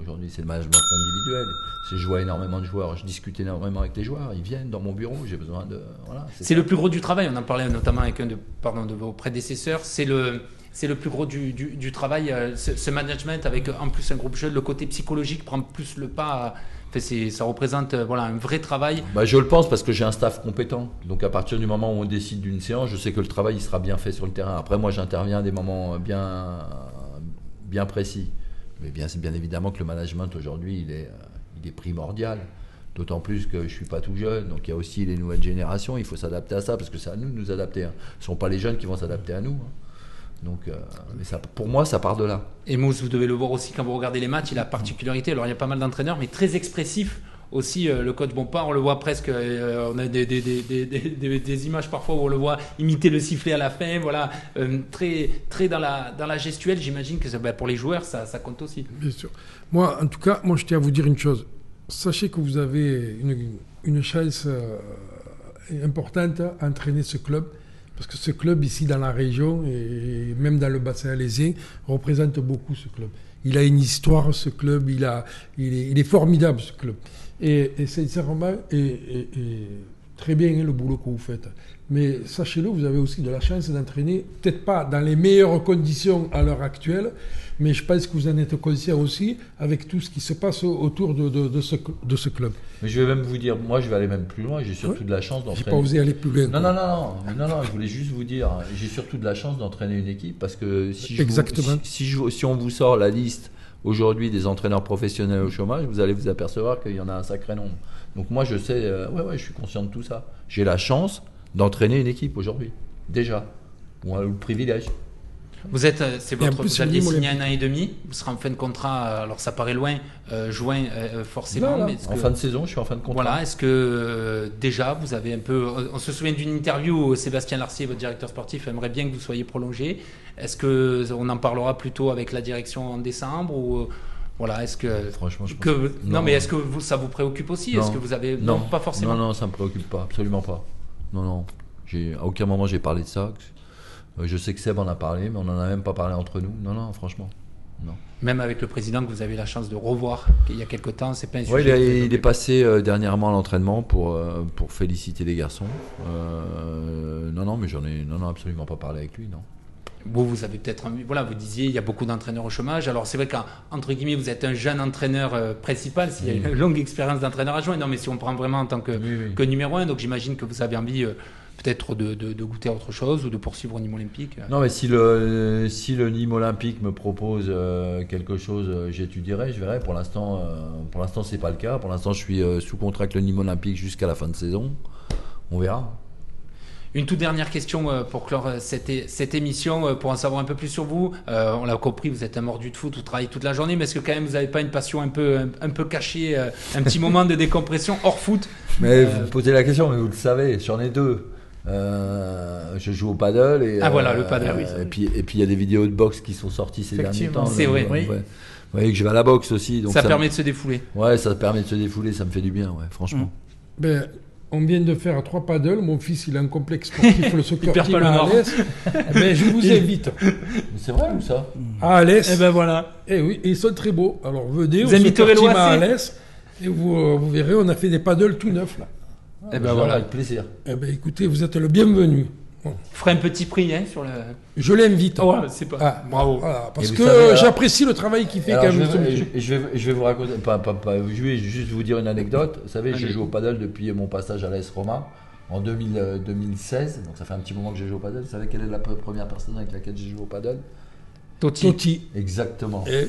Aujourd'hui, c'est le management individuel. Je vois énormément de joueurs, je discute énormément avec les joueurs. Ils viennent dans mon bureau, j'ai besoin de. Voilà, C'est le plus gros du travail. On en parlait notamment avec un de, pardon, de vos prédécesseurs. C'est le, c'est le plus gros du, du, du travail. euh, Ce, ce management avec en plus un groupe jeune, le côté psychologique prend plus le pas. Enfin, ça représente euh, voilà un vrai travail. Bah, je le pense parce que j'ai un staff compétent. Donc à partir du moment où on décide d'une séance, je sais que le travail il sera bien fait sur le terrain. Après moi j'interviens à des moments bien, bien précis. Mais bien, bien évidemment que le management aujourd'hui il est, euh, il est primordial. D'autant plus que je suis pas tout jeune, donc il y a aussi les nouvelles générations. Il faut s'adapter à ça parce que c'est à nous de nous adapter. hein. Ce ne sont pas les jeunes qui vont s'adapter à nous. hein. Donc, euh, mais ça, pour moi, ça part de là. Et Mousse, vous devez le voir aussi quand vous regardez les matchs. Il a la particularité. Alors il y a pas mal d'entraîneurs, mais très expressif. Aussi, euh, le coach Bompard, on le voit presque. euh, on a des, des, des, des, images parfois où on le voit imiter le sifflet à la fin. Voilà, Euh, très, très dans la, dans la gestuelle. J'imagine que bah, pour les joueurs, ça, ça compte aussi. Bien sûr. Moi, en tout cas, moi, je tiens à vous dire une chose. Sachez que vous avez une, une chance euh, importante à entraîner ce club. Parce que ce club, ici, dans la région, et même dans le bassin alésien, représente beaucoup ce club. Il a une histoire, ce club. Il, a, il est formidable, ce club. Et, et sincèrement, et, et- et très bien hein, le boulot que vous faites. Mais sachez-le, vous avez aussi de la chance d'entraîner, peut-être pas dans les meilleures conditions à l'heure actuelle, mais je pense que vous en êtes conscient aussi avec tout ce qui se passe au- autour de, de- de ce, de ce club. Mais je vais même vous dire, moi, je vais aller même plus loin. J'ai surtout de la chance J'ai d'entraîner. pas osé aller plus loin. Non, non, non, non, non, je voulais juste vous dire, j'ai surtout de la chance d'entraîner une équipe parce que si, je vous- Exactement. si, si je- si on vous sort la liste aujourd'hui des entraîneurs professionnels au chômage, vous allez vous apercevoir qu'il y en a un sacré nombre. Donc moi, je sais, euh, ouais, ouais, je suis conscient de tout ça. J'ai la chance d'entraîner une équipe aujourd'hui, déjà, ou le privilège. Vous êtes, euh, c'est votre, vous aviez signé un an et demi. Vous serez en fin de contrat. euh, Alors ça paraît loin, euh, juin euh, forcément. Voilà. mais est-ce En que- fin de saison, je suis en fin de contrat. Voilà, est-ce que euh, déjà vous avez un peu. On se souvient d'une interview où Sébastien Larcier, votre directeur sportif, aimerait bien que vous soyez prolongé. Est-ce que on en parlera plutôt avec la direction en décembre ou voilà, est-ce que Franchement, je pense que non, non. mais est-ce que vous, ça vous préoccupe aussi? Est-ce Non. que vous avez Non, pas forcément? Non, non, ça me préoccupe pas, absolument pas. Non, non. J'ai, à aucun moment j'ai parlé de ça. Je sais que Seb en a parlé, mais on n'en a même pas parlé entre nous. Non, non, franchement. Non. Même avec le président que vous avez la chance de revoir il y a quelque temps, c'est pas un sujet. Ouais, il, est, il passé euh, dernièrement à l'entraînement pour, euh, pour féliciter les garçons. Euh, non, non, mais j'en ai non, non, absolument pas parlé avec lui, non. vous, vous avez peut-être, voilà, vous disiez, il y a beaucoup d'entraîneurs au chômage. Alors c'est vrai qu'entre guillemets, vous êtes un jeune entraîneur euh, principal, s'il y a une longue expérience d'entraîneur adjoint. Non, mais si on prend vraiment en tant que, Oui, oui. que numéro un, donc j'imagine que vous avez envie euh, peut-être de, de- de goûter à autre chose ou de poursuivre au niveau olympique. Non, mais si le, si le Nîmes Olympique me propose euh, quelque chose, euh, j'étudierai, je verrai. Pour l'instant, euh, pour l'instant, c'est pas le cas. Pour l'instant, je suis sous contrat avec le Nîmes Olympique jusqu'à la fin de saison. On verra. Une toute dernière question pour clore cette, émission, pour en savoir un peu plus sur vous. Euh, on l'a compris, vous êtes un mordu de foot, vous travaillez toute la journée, mais est-ce que quand même vous n'avez pas une passion un peu, un, un peu cachée, un petit moment de décompression hors foot? Mais vous me posez la question, mais vous le savez, j'en ai deux. Euh, je joue au paddle et Ah, voilà, le euh, paddle, oui, c'est et puis et puis il y a des vidéos de boxe qui sont sorties ces derniers Effectivement. temps. C'est vrai, oui. ouais. Vous voyez que je vais à la boxe aussi, donc Ça me- permet de se défouler. Ouais, ça permet de se défouler, ça me fait du bien, ouais, franchement. Ben, on vient de faire trois paddles. Mon fils, il a un complexe sportif, le soccer perd team pas le à nord. Alès. Ben, je vous invite Mais c'est vrai ou ça? À Alès. ben voilà. Eh oui, et ils sont très beaux. Alors venez Vous au inviterez soccer team à. Alès. Et vous, euh, vous verrez, on a fait des paddles tout neufs là. Eh Je ben voilà. Avec plaisir. Eh ben écoutez, vous êtes le bienvenu. Bon, Vous ferez un petit prix hein, sur le. Je l'invite. Oh, ouais, c'est pas. Ah, Bravo. Voilà, parce Et que savez, j'apprécie le travail qu'il fait quand je, vais, je- je vais, je vais vous raconter, pas, pas, pas- je vais juste vous dire une anecdote. Vous savez, je joue au paddle depuis mon passage à l'AS Roma en 2000, euh, 2016. Donc ça fait un petit moment que j'ai joué au paddle. Vous savez quelle est la pre- première personne avec laquelle j'ai joué au paddle? Totti. Totti. Exactement. Eh,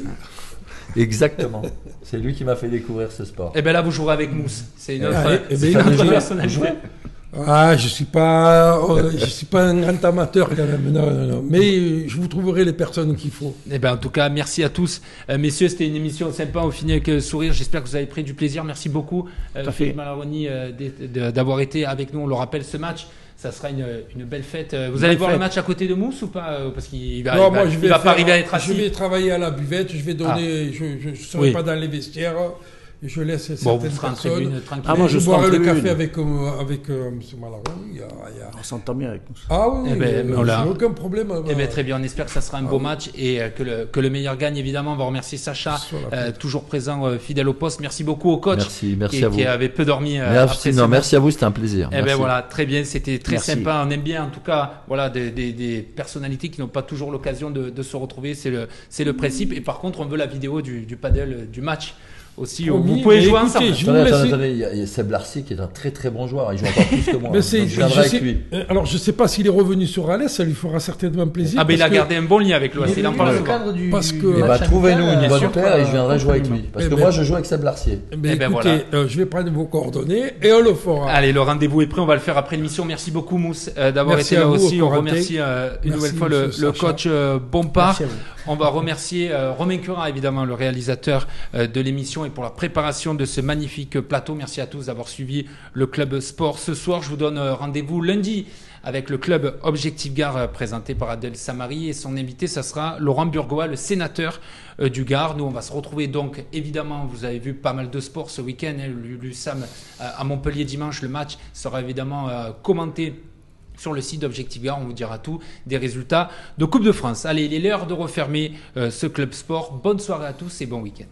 Exactement. C'est lui qui m'a fait découvrir ce sport. Eh ben là, vous jouerez avec Mousse. C'est une autre, Ah, ben, c'est une autre personnalité. Ah, je suis pas, euh, je suis pas un grand amateur quand même. Non, non, non. Mais euh, je vous trouverai les personnes qu'il faut. Eh ben, en tout cas, merci à tous. Euh, messieurs, c'était une émission sympa. On finit avec euh, sourire. J'espère que vous avez pris du plaisir. Merci beaucoup, euh, Philippe. Malaroni, euh, d'avoir été avec nous. On le rappelle, ce match, ça sera une, une belle fête. Euh, Vous allez voir le match à côté de Mousse ou pas euh, Parce qu'il va, Non, il va, moi, je il vais va pas arriver à être Je assis. vais travailler à la buvette. Je vais donner. Je, je serai Oui. pas dans les vestiaires. Et je laisse Bon, certaines personnes. tribune tranquille. Ah, moi, je, boirai le café avec, euh, avec euh, M. Y a, a- On s'entend bien avec nous. Ah oui, Eh ben, euh, j'ai aucun problème. Eh ben, très bien, on espère que ça sera un beau match et euh, que, le, que le meilleur gagne évidemment. On va remercier Sacha, euh, toujours présent, euh, fidèle au poste. Merci beaucoup au coach Merci, merci qui, à vous. qui avait peu dormi. euh, Merci, après ce non, merci à vous, c'était un plaisir. Eh ben voilà, très bien, c'était très Merci. sympa. On aime bien, en tout cas, voilà, des, des- des personnalités qui n'ont pas toujours l'occasion de, de se retrouver. C'est le, c'est le principe. Et par contre, on veut la vidéo du, du paddle euh, du match aussi. où Promis, vous pouvez jouer écoutez, ensemble. je- Attendez, vous attendez, laisser- attendez, il y, a, il y a Seb Larcy qui est un très très bon joueur. Il joue encore plus que moi. Mais Donc, je je viendrai sais- avec lui. alors, je sais pas s'il est revenu sur Alès, ça lui fera certainement plaisir. Ah ben il a gardé un bon lien avec l'OAC. Il en Dans parle le souvent. cadre du, Parce que- Eh ben, trouvez-nous une bien bonne sûr, paire et je viendrai jouer avec lui. Parce Eh que ben- moi, je joue avec Seb Larcier. Eh ben, Eh ben, écoutez, euh, je vais prendre vos coordonnées et on le fera. Allez, le rendez-vous est pris. On va le faire après l'émission. Merci beaucoup, Mousse, euh, d'avoir été là aussi. On remercie euh, une Merci, nouvelle fois le, coach Bompard. On va remercier euh, Romain Curat, évidemment, le réalisateur euh, de l'émission et pour la préparation de ce magnifique plateau. Merci à tous d'avoir suivi le Club Sport ce soir. Je vous donne euh, rendez-vous lundi avec le club Objectif Gare présenté par Adèle Samari et son invité, ça sera Laurent Burgoa, le sénateur du Gard. Nous, on va se retrouver donc, évidemment, vous avez vu pas mal de sport ce week-end. hein, L'USAM à Montpellier dimanche, le match sera évidemment commenté sur le site d'Objectiva, on vous dira tout des résultats de Coupe de France. Allez, il est l'heure de refermer euh, ce club sport. Bonne soirée à tous et bon week-end.